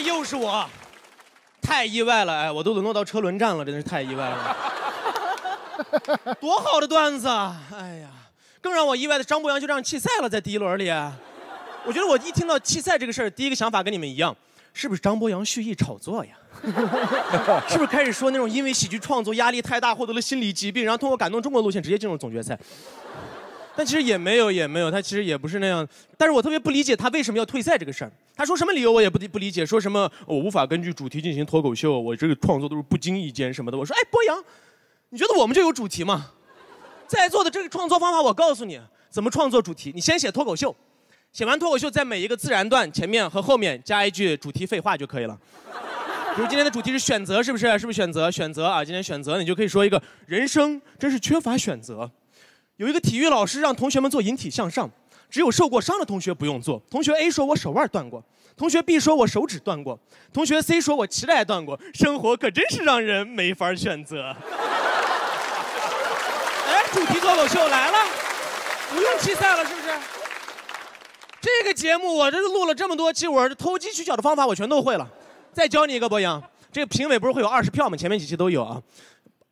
又是我。太意外了，哎，我都沦落到车轮战了，真的是太意外了。多好的段子啊！哎呀，更让我意外的，张博洋就这样弃赛了，在第一轮里。我觉得我一听到弃赛这个事儿，第一个想法跟你们一样，是不是张博洋蓄意炒作呀？是不是开始说那种因为喜剧创作压力太大，获得了心理疾病，然后通过感动中国路线直接进入总决赛？但其实也没有，也没有，他其实也不是那样。但是我特别不理解他为什么要退赛这个事儿。他说什么理由我也不不理解，说什么我无法根据主题进行脱口秀，我这个创作都是不经意间什么的。我说，哎，博洋，你觉得我们这有主题吗？在座的这个创作方法，我告诉你怎么创作主题。你先写脱口秀，写完脱口秀，在每一个自然段前面和后面加一句主题废话就可以了。比如今天的主题是选择，是不是？是不是选择？选择啊！今天选择，你就可以说一个人生真是缺乏选择。有一个体育老师让同学们做引体向上，只有受过伤的同学不用做。同学 A 说：“我手腕断过。”同学 B 说：“我手指断过。”同学 C 说：“我脐带断过。”生活可真是让人没法选择。哎，主题脱口秀来了，不用弃赛了，是不是？这个节目我这是录了这么多期，我投机取巧的方法我全都会了。再教你一个博洋，这个评委不是会有二十票吗？前面几期都有啊。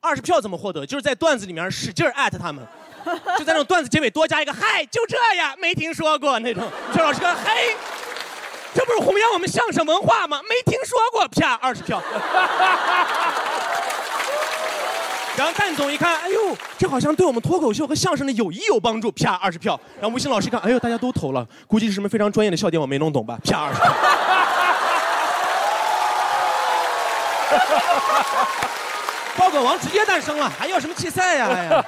二十票怎么获得？就是在段子里面使劲艾特他们。就在那种段子结尾多加一个“嗨”，就这样，没听说过那种。崔老师说：“嘿，这不是弘扬我们相声文化吗？没听说过。”啪，二十票。然后蛋总一看，哎呦，这好像对我们脱口秀和相声的友谊有帮助。啪，二十票。然后吴昕老师一看，哎呦，大家都投了，估计是什么非常专业的笑点，我没弄懂吧？啪，二十票。爆梗王直接诞生了，还要什么弃赛呀？哎呀！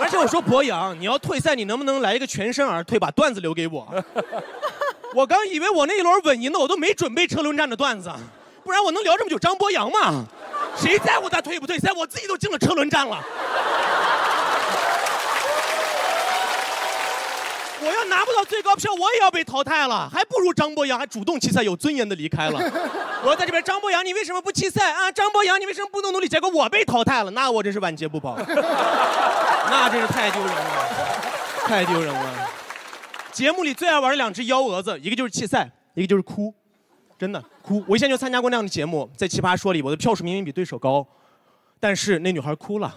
而且我说博洋，你要退赛，你能不能来一个全身而退，把段子留给我？我刚以为我那一轮稳赢的，我都没准备车轮战的段子，不然我能聊这么久张博洋吗？谁在乎他退不退赛？我自己都进了车轮战了。我要拿不到最高票，我也要被淘汰了，还不如张博洋还主动弃赛，有尊严的离开了。我在这边，张博洋，你为什么不弃赛啊？张博洋，你为什么不能努力？结果我被淘汰了，那我真是晚节不保，那真是太丢人了，太丢人了。节目里最爱玩的两只幺蛾子，一个就是弃赛，一个就是哭，真的哭。我以前就参加过那样的节目，在《奇葩说》里，我的票数明明比对手高，但是那女孩哭了，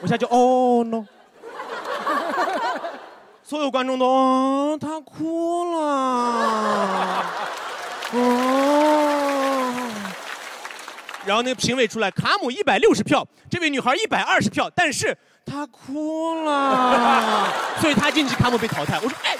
我一下就哦 no。所有观众都，哦，他哭了，哦。然后那个评委出来，卡姆一百六十票，这位女孩一百二十票，但是她哭了，所以她进去，卡姆被淘汰。我说，哎，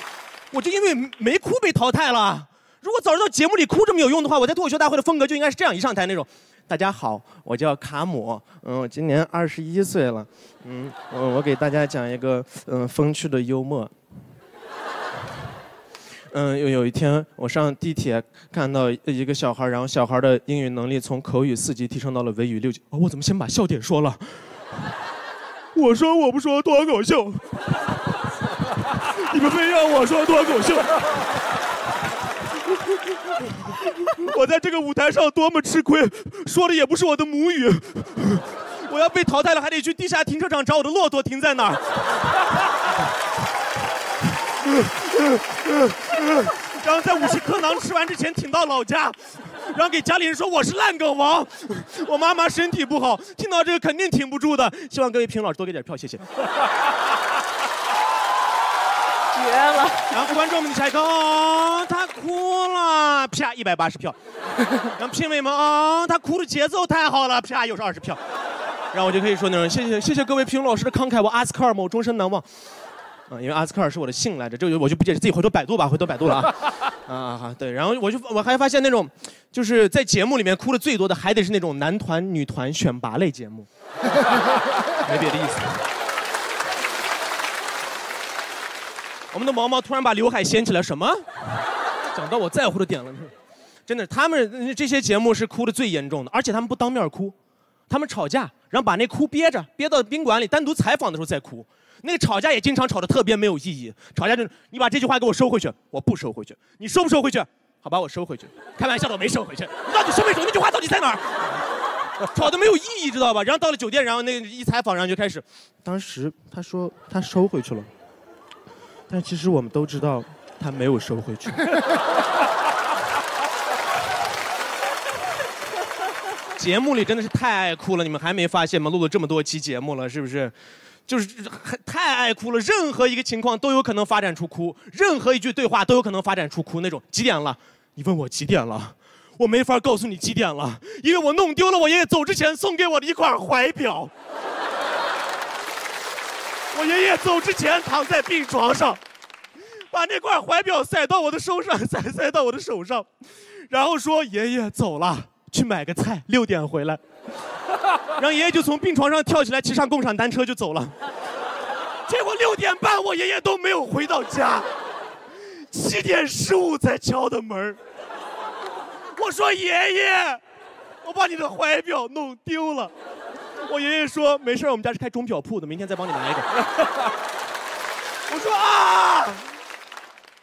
我就因为没哭被淘汰了。如果早知道节目里哭这么有用的话，我在脱口秀大会的风格就应该是这样，一上台那种。大家好，我叫卡姆，嗯，我今年二十一岁了，嗯，我我给大家讲一个嗯风趣的幽默。嗯，有有一天我上地铁看到一个小孩，然后小孩的英语能力从口语四级提升到了维语六级。哦，我怎么先把笑点说了？我说我不说脱口秀，你们非让我说脱口秀。我在这个舞台上多么吃亏，说的也不是我的母语。我要被淘汰了，还得去地下停车场找我的骆驼停在哪儿。然后在五十颗馕吃完之前挺到老家，然后给家里人说我是烂梗王，我妈妈身体不好，听到这个肯定挺不住的。希望各位评委老师多给点票，谢谢。绝了！然后观众们一看，哦，他哭了，啪，一百八十票。然后评委们，哦，他哭的节奏太好了，啪，又是二十票。然后我就可以说那种，谢谢谢谢各位评委老师的慷慨，我阿斯卡尔某终身难忘。啊，因为阿斯科尔是我的姓来着，这个我就不解释，自己回头百度吧，回头百度了啊。啊好，对，然后我就我还发现那种，就是在节目里面哭的最多的，还得是那种男团、女团选拔类节目，没别的意思。我们的毛毛突然把刘海掀起来，什么？讲到我在乎的点了，真的，他们这些节目是哭的最严重的，而且他们不当面哭，他们吵架，然后把那哭憋着，憋到宾馆里，单独采访的时候再哭。那个吵架也经常吵得特别没有意义，吵架就是你把这句话给我收回去，我不收回去，你收不收回去？好吧，我收回去。开玩笑的，我没收回去。你到底收没收？那句话到底在哪儿？吵得没有意义，知道吧？然后到了酒店，然后那个一采访，然后就开始，当时他说他收回去了，但其实我们都知道他没有收回去。节目里真的是太爱哭了，你们还没发现吗？录了这么多期节目了，是不是？就是太爱哭了，任何一个情况都有可能发展出哭，任何一句对话都有可能发展出哭那种。几点了？你问我几点了？我没法告诉你几点了，因为我弄丢了我爷爷走之前送给我的一块怀表。我爷爷走之前躺在病床上，把那块怀表塞到我的手上，塞塞到我的手上，然后说：“爷爷走了，去买个菜，六点回来。”然后爷爷就从病床上跳起来，骑上共享单车就走了。结果六点半，我爷爷都没有回到家，七点十五才敲的门我说：“爷爷，我把你的怀表弄丢了。”我爷爷说：“没事我们家是开钟表铺的，明天再帮你拿一个。”我说：“啊，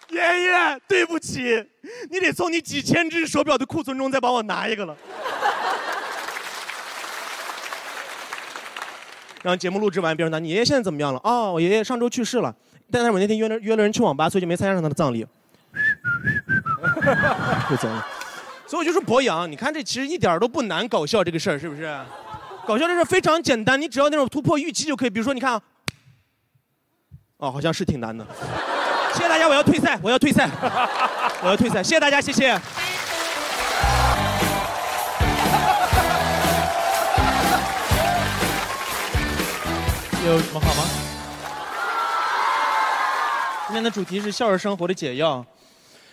爷爷，对不起，你得从你几千只手表的库存中再帮我拿一个了。”然后节目录制完，别人问你爷爷现在怎么样了？哦，我爷爷上周去世了，但是我那天约了约了人去网吧，所以就没参加上他的葬礼。就走了。所以我就说博洋，你看这其实一点都不难，搞笑这个事儿是不是？搞笑这事儿非常简单，你只要那种突破预期就可以。比如说，你看啊，哦，好像是挺难的。谢谢大家，我要退赛，我要退赛，我要退赛。谢谢大家，谢谢。有什么好吗？今天的主题是笑着生活的解药。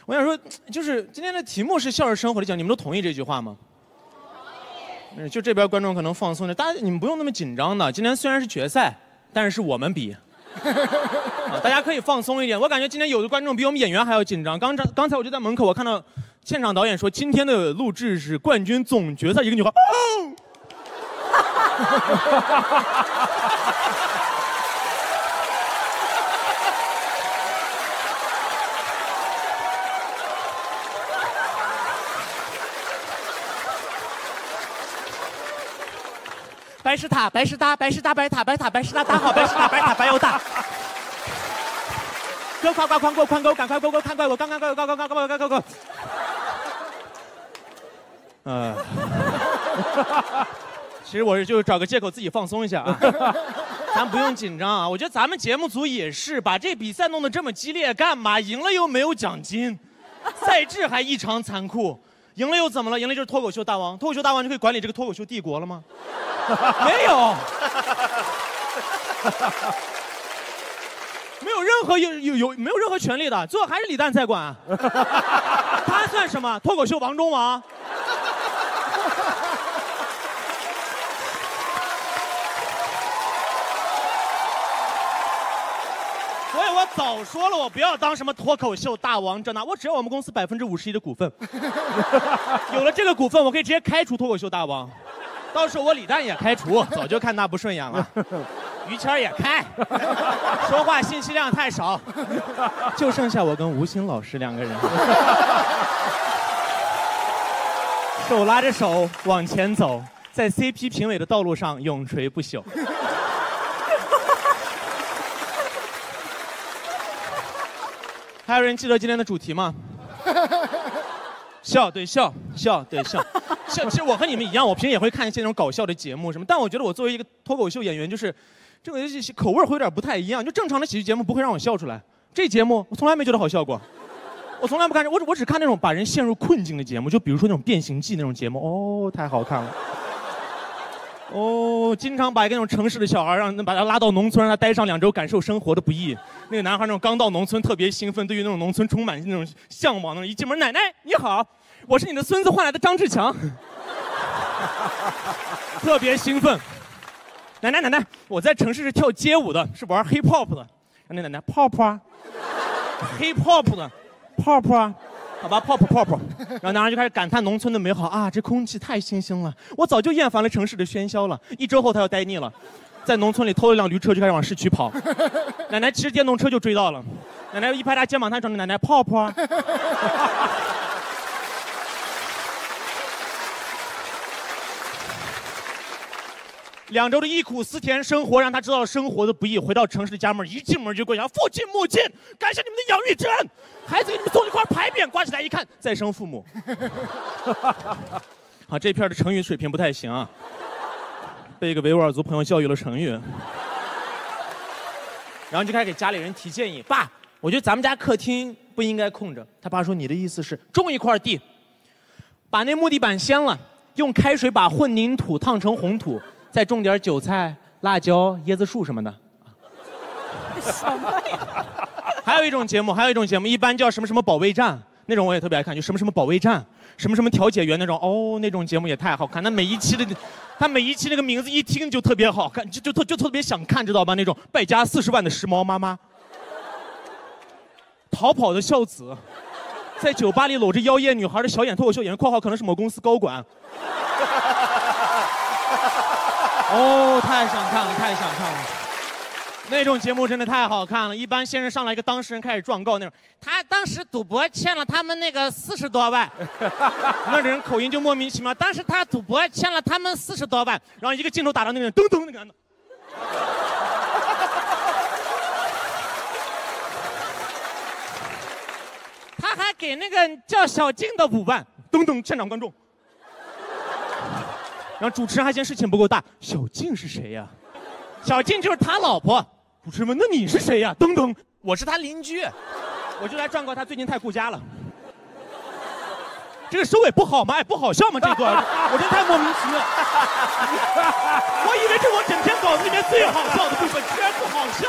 我想说，就是今天的题目是笑着生活的解药，你们都同意这句话吗？嗯，就这边观众可能放松点，大家你们不用那么紧张的。今天虽然是决赛，但是我们比，大家可以放松一点。我感觉今天有的观众比我们演员还要紧张。刚刚才我就在门口，我看到现场导演说今天的录制是冠军总决赛，一个女孩。白石塔，白石搭，白石搭，白塔，白塔，白石搭，搭好白石塔，白塔白又大。哥夸夸快过宽沟，赶快过过看怪我，刚刚刚刚刚刚刚刚刚刚。嗯。其实我是就找个借口自己放松一下啊，咱不用紧张啊。我觉得咱们节目组也是把这比赛弄得这么激烈，干嘛？赢了又没有奖金，赛制还异常残酷，赢了又怎么了？赢了就是脱口秀大王，脱口秀大王就可以管理这个脱口秀帝国了吗？没有，没有任何有有有没有任何权利的，最后还是李诞在管。他算什么？脱口秀王中王？所以我早说了，我不要当什么脱口秀大王这那，我只要我们公司百分之五十一的股份。有了这个股份，我可以直接开除脱口秀大王，到时候我李诞也开除，早就看他不顺眼了。于谦也开，说话信息量太少，就剩下我跟吴昕老师两个人，手拉着手往前走，在 CP 评委的道路上永垂不朽。还有人记得今天的主题吗？笑，对笑，笑，对，笑。其实我和你们一样，我平时也会看一些那种搞笑的节目什么，但我觉得我作为一个脱口秀演员，就是这个口味会有点不太一样。就正常的喜剧节目不会让我笑出来，这节目我从来没觉得好笑过。我从来不看，我我只看那种把人陷入困境的节目，就比如说那种《变形记》那种节目，哦，太好看了。哦，经常把一个那种城市的小孩，让把他拉到农村，让他待上两周，感受生活的不易。那个男孩那种刚到农村，特别兴奋，对于那种农村充满那种向往。那种一进门，奶奶你好，我是你的孙子换来的张志强，特别兴奋。奶奶奶奶，我在城市是跳街舞的，是玩 hip hop 的。那奶奶泡泡啊，hip hop 的，泡泡啊。好吧，泡泡泡泡，然后男孩就开始感叹农村的美好啊，这空气太清新了，我早就厌烦了城市的喧嚣了。一周后他要呆腻了，在农村里偷了辆驴车就开始往市区跑，奶奶骑着电动车就追到了，奶奶一拍他肩膀，他说：“奶奶泡泡。”两周的忆苦思甜生活让他知道了生活的不易。回到城市的家门，一进门就跪下：“父亲母亲，感谢你们的养育之恩，孩子给你们送了一块牌匾，挂起来一看，再生父母。”啊，这片的成语水平不太行啊，被一个维吾尔族朋友教育了成语，然后就开始给家里人提建议：“爸，我觉得咱们家客厅不应该空着。”他爸说：“你的意思是种一块地，把那木地板掀了，用开水把混凝土烫成红土。”再种点韭菜、辣椒、椰子树什么的。什么呀？还有一种节目，还有一种节目，一般叫什么什么保卫战，那种我也特别爱看，就什么什么保卫战，什么什么调解员那种。哦，那种节目也太好看，那每一期的，他每一期那个名字一听就特别好看，就就特就特别想看，知道吧？那种败家四十万的时髦妈妈，逃跑的孝子，在酒吧里搂着妖艳女孩的小眼脱口秀演员（括号可能是某公司高管）。哦，太想看了，太想看了！那种节目真的太好看了。一般先是上来一个当事人开始状告那种，他当时赌博欠了他们那个四十多万，那人口音就莫名其妙。当时他赌博欠了他们四十多万，然后一个镜头打到那个人，噔噔那个，他还给那个叫小静的五万，噔噔现场观众。然后主持人还嫌事情不够大，小静是谁呀？小静就是他老婆。主持人问：“那你是谁呀？”噔噔，我是他邻居，我就来状告他最近太顾家了。这个收尾不好吗？哎，不好笑吗？这段 我真太莫名其妙。我以为是我整篇稿子里面最好笑的部分，居然不好笑。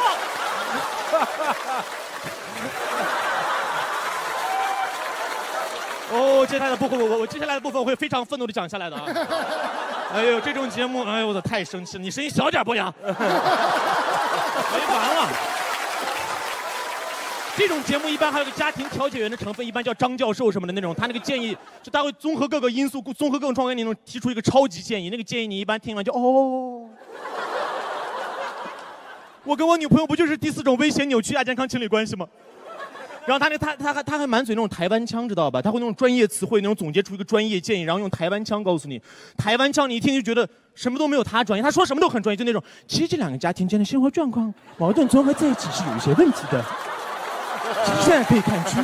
哦，接下来的部分，我我我接下来的部分我会非常愤怒的讲下来的啊！哎呦，这种节目，哎呦，我操太生气了！你声音小点，博洋。没完了！这种节目一般还有个家庭调解员的成分，一般叫张教授什么的那种，他那个建议就他会综合各个因素，综合各种状况，那种提出一个超级建议。那个建议你一般听完就哦。我跟我女朋友不就是第四种危险扭曲亚健康情侣关系吗？然后他那他他还他还满嘴那种台湾腔，知道吧？他会那种专业词汇，那种总结出一个专业建议，然后用台湾腔告诉你。台湾腔你一听就觉得什么都没有他专业，他说什么都很专业，就那种。其实这两个家庭间的生活状况矛盾综合在一起是有一些问题的。现在可以看出，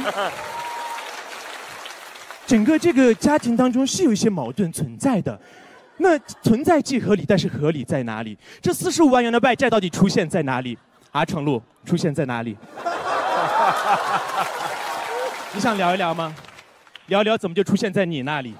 整个这个家庭当中是有一些矛盾存在的。那存在即合理，但是合理在哪里？这四十五万元的外债到底出现在哪里？啊，程璐出现在哪里？你想聊一聊吗？聊聊怎么就出现在你那里？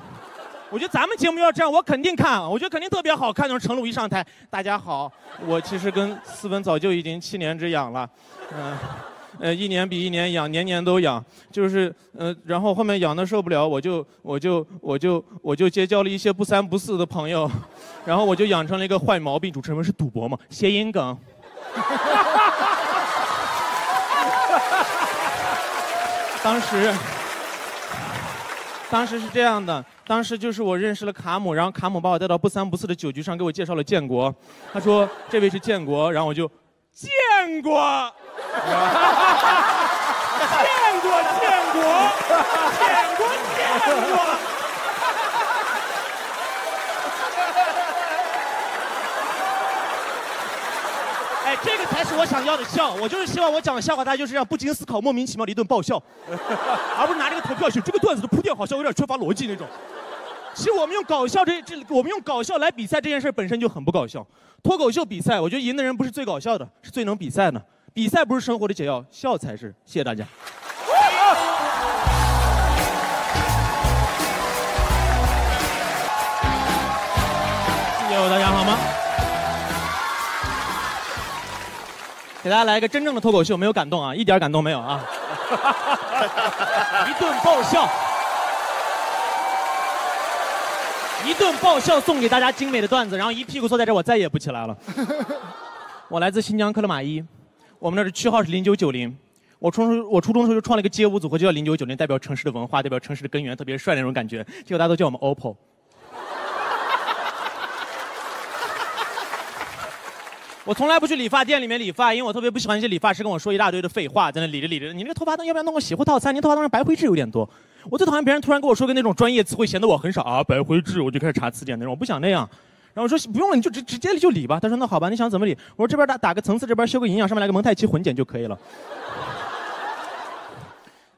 我觉得咱们节目要这样，我肯定看，我觉得肯定特别好看。就是程璐一上台，大家好，我其实跟思文早就已经七年之痒了，嗯、呃，一年比一年痒，年年都痒，就是呃，然后后面痒的受不了，我就我就我就我就结交了一些不三不四的朋友，然后我就养成了一个坏毛病，主持人是赌博嘛，谐音梗。当时，当时是这样的，当时就是我认识了卡姆，然后卡姆把我带到不三不四的酒局上，给我介绍了建国，他说这位是建国，然后我就 建国，建国，建国，建国，建国。这个才是我想要的笑。我就是希望我讲的笑话，大家就是这样不经思考、莫名其妙的一顿爆笑，而不是拿这个投票去这个段子的铺垫好笑，有点缺乏逻辑那种。其实我们用搞笑这这，我们用搞笑来比赛这件事本身就很不搞笑。脱口秀比赛，我觉得赢的人不是最搞笑的，是最能比赛的。比赛不是生活的解药，笑才是。谢谢大家。谢谢我，大家好吗？给大家来一个真正的脱口秀，没有感动啊，一点感动没有啊！一顿爆笑，一顿爆笑送给大家精美的段子，然后一屁股坐在这儿，我再也不起来了。我来自新疆克勒玛依，我们那儿的区号是零九九零。我初中我初中的时候就创了一个街舞组合，就叫零九九零，代表城市的文化，代表城市的根源，特别帅那种感觉。结果大家都叫我们 OPPO。我从来不去理发店里面理发，因为我特别不喜欢一些理发师跟我说一大堆的废话，在那理着理着，你这个头发要不要弄个洗护套餐？你头发当中白灰质有点多。我最讨厌别人突然跟我说个那种专业词汇，显得我很少啊，白灰质，我就开始查词典那种，我不想那样。然后我说不用了，你就直直接就理吧。他说那好吧，你想怎么理？我说这边打打个层次，这边修个营养，上面来个蒙太奇混剪就可以了。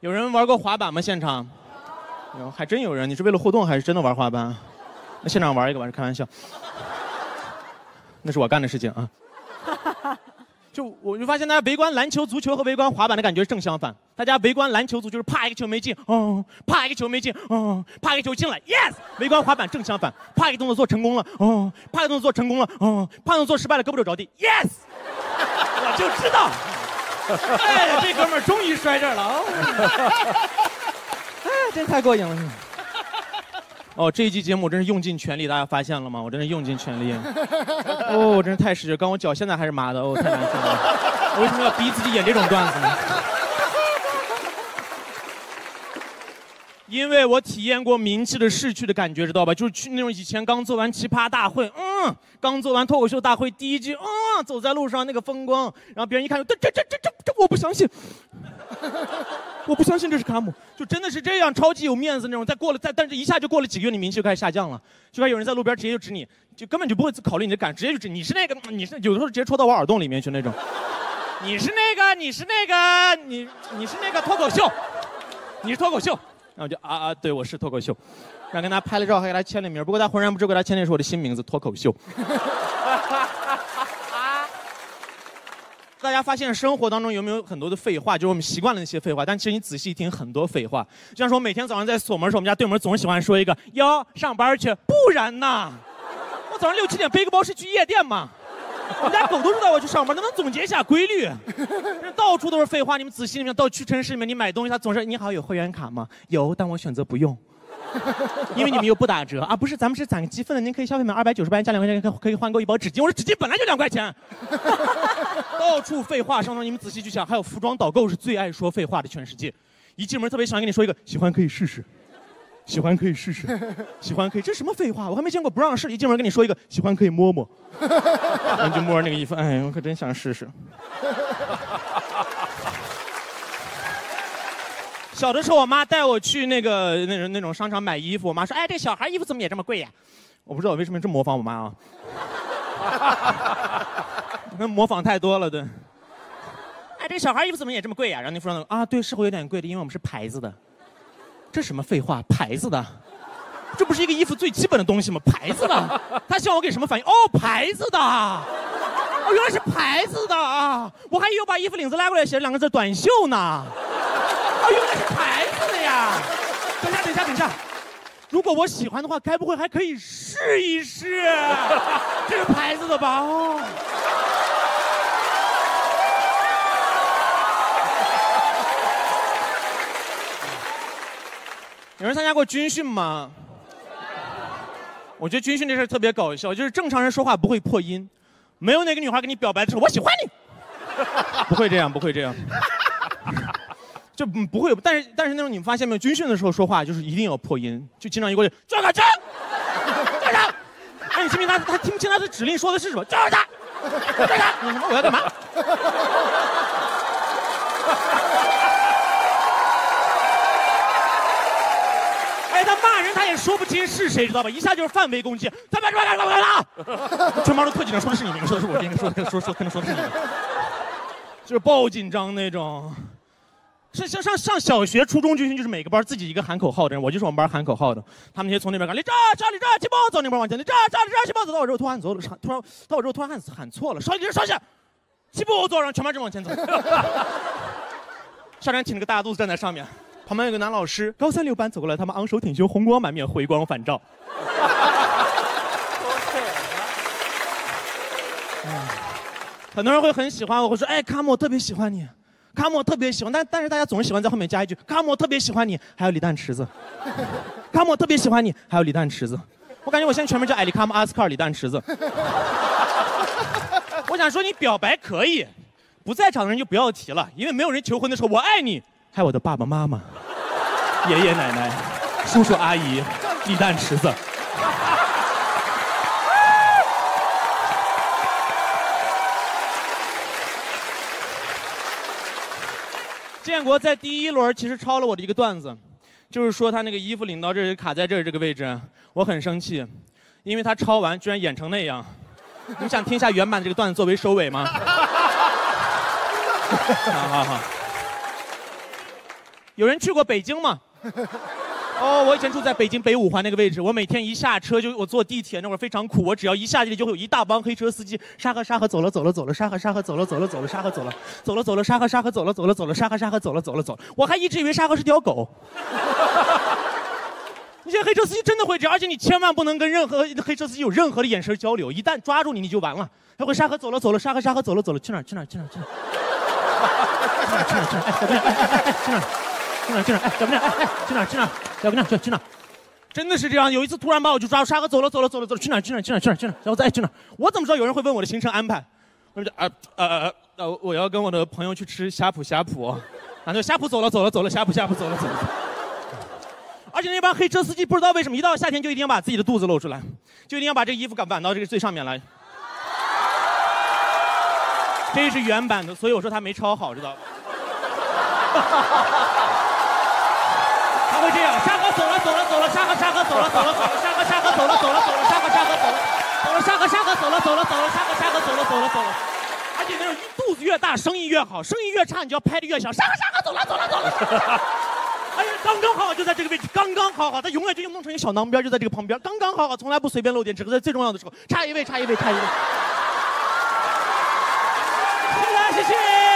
有人玩过滑板吗？现场？有，还真有人。你是为了互动还是真的玩滑板？那现场玩一个吧，是开玩笑。那是我干的事情啊。就我就发现大家围观篮球、足球和围观滑板的感觉正相反。大家围观篮球、足球是啪一个球没进，哦，啪一个球没进，哦，啪一个球进了，yes。围观滑板正相反，啪一个动作做成功了，哦，啪一个动作做成功了，哦，啪动作失败了，胳膊肘着地，yes。我就知道，哎，这哥们儿终于摔这儿了啊！哎，真太过瘾了。哦，这一期节目我真是用尽全力，大家发现了吗？我真是用尽全力。哦，我真是太使劲，刚我脚现在还是麻的，哦，太难受了。我为什么要逼自己演这种段子呢？因为我体验过名气的逝去的感觉，知道吧？就是去那种以前刚做完奇葩大会，嗯，刚做完脱口秀大会第一季，嗯，走在路上那个风光，然后别人一看，这这这这这这，我不相信。我不相信这是卡姆，就真的是这样，超级有面子那种。再过了，再但是一下就过了几个月，你名气就开始下降了，就开始有人在路边直接就指你，就根本就不会考虑你的感，直接就指你是那个，你是有的时候直接戳到我耳洞里面去那种。你是那个，你是那个，你你是那个脱口秀，你是脱口秀，然后就啊啊，对我是脱口秀，然后跟他拍了照，还给他签了名。不过他浑然不知，给他签的是我的新名字脱口秀。大家发现生活当中有没有很多的废话？就是我们习惯了那些废话，但其实你仔细一听，很多废话。就像说，每天早上在锁门时候，我们家对门总是喜欢说一个“哟，上班去”，不然呢？我早上六七点背个包是去夜店吗？我们家狗都知道我去上班，能不能总结一下规律？这到处都是废话，你们仔细里面到屈臣氏里面，你买东西，他总是“你好，有会员卡吗？”有，但我选择不用。因为你们又不打折啊！不是，咱们是攒积分的，您可以消费满二百九十八元加两块钱，可以可以换购一包纸巾。我说纸巾本来就两块钱，到处废话。上头你们仔细去想，还有服装导购是最爱说废话的，全世界。一进门特别喜欢跟你说一个，喜欢可以试试，喜欢可以试试，喜欢可以，这什么废话？我还没见过不让试。一进门跟你说一个，喜欢可以摸摸，然后就摸着那个衣服，哎，我可真想试试。小的时候，我妈带我去那个那种那种商场买衣服，我妈说：“哎，这小孩衣服怎么也这么贵呀？”我不知道为什么这么模仿我妈啊，那模仿太多了，对。哎，这小孩衣服怎么也这么贵呀？然后那服装啊，对，是会有点贵的，因为我们是牌子的。这什么废话？牌子的？这不是一个衣服最基本的东西吗？牌子的，他希望我给什么反应？哦，牌子的，哦，原来是牌子的啊！我还以为把衣服领子拉过来写了两个字“短袖”呢。哦，原来是牌子的呀！等一下，等一下，等一下。如果我喜欢的话，该不会还可以试一试？这是牌子的吧？哦。有人参加过军训吗？我觉得军训这事特别搞笑，就是正常人说话不会破音，没有哪个女孩跟你表白的时候，我喜欢你，不会这样，不会这样，就不会。但是但是那种你们发现没有，军训的时候说话就是一定要破音，就经常一过去，站个站，站着。哎，你信不信他他听不清他的指令说的是什么？站着，站着。你什么？我要干嘛？他也说不清是谁，知道吧？一下就是范围攻击，他妈他妈他妈他全班都特紧张，说的是你们，说的是我，应该说说说可能说的是你，就是爆紧张那种。是像上上小学、初中军训就是每个班自己一个喊口号的人，我就是我们班喊口号的。他们那些从那边看，立正，站立正，起跑走那边往前，立正，站立正，起跑走。到我这突然走了，突然到我这突然喊喊错了，稍一稍下，起步走，然后全班人往前走。校长挺着个大肚子站在上面，旁边有个男老师，高三六班走过来，他们昂首挺胸，红光满面，回光返照。很多人会很喜欢我，会说：“哎，卡姆，我特别喜欢你。”卡姆特别喜欢，但但是大家总是喜欢在后面加一句：“卡姆特别喜欢你。”还有李诞池子，卡姆特别喜欢你。还有李诞池子，我感觉我现在全名叫艾利卡姆阿斯卡尔李诞池子。我想说，你表白可以，不在场的人就不要提了，因为没有人求婚的时候我爱你。还有我的爸爸妈妈、爷爷奶奶、叔叔阿姨、鸡蛋池子。建国在第一轮其实抄了我的一个段子，就是说他那个衣服领到这儿卡在这儿这个位置，我很生气，因为他抄完居然演成那样。你们想听一下原版的这个段子作为收尾吗？好 好好。有人去过北京吗？哦，我以前住在北京北五环那个位置，我每天一下车就我坐地铁那会儿非常苦，我只要一下地就会有一大帮黑车司机沙河沙河走了走了走了沙河沙河走了走了走了沙河走了走了走了沙河沙河走了走了走了沙河沙河走了走了走，我还一直以为沙河是条狗。那些黑车司机真的会这样，而且你千万不能跟任何黑车司机有任何的眼神交流，一旦抓住你你就完了。他会沙河走了走了沙河沙河走了走了去哪去哪去哪去哪？去哪去哪去哪？哎，去哪？去哪儿去哪儿？哎，小姑娘，哎哎，去哪儿去哪儿？小姑娘，去去哪儿？真的是这样。有一次突然把我就抓住，沙哥走了走了走了走了，去哪儿去哪儿去哪去哪去哪？小伙子，哎去哪儿？我怎么知道有人会问我的行程安排？我说啊呃呃呃，我要跟我的朋友去吃呷哺呷哺，啊就呷哺走了走了走了呷哺呷哺走了走了。而且那帮黑车司机不知道为什么一到夏天就一定要把自己的肚子露出来，就一定要把这个衣服赶挽到这个最上面来。这是原版的，所以我说他没抄好，知道吧？会这样，沙河走了走了走了，沙河沙河走了走了走了，沙河沙河走了走了走了，沙河沙河走了走了，沙河沙河走了走了走了，沙河沙河走了走了走了。而且那种肚子越大，声音越好，声音越差，你就要拍的越小。沙河沙河走了走了走了。哎呀，刚刚好就在这个位置，刚刚好好，他永远就弄成一个小囊边，就在这个旁边，刚刚好好，从来不随便露点，只是在最重要的时候，差一位，差一位，差一位。谢谢，谢谢。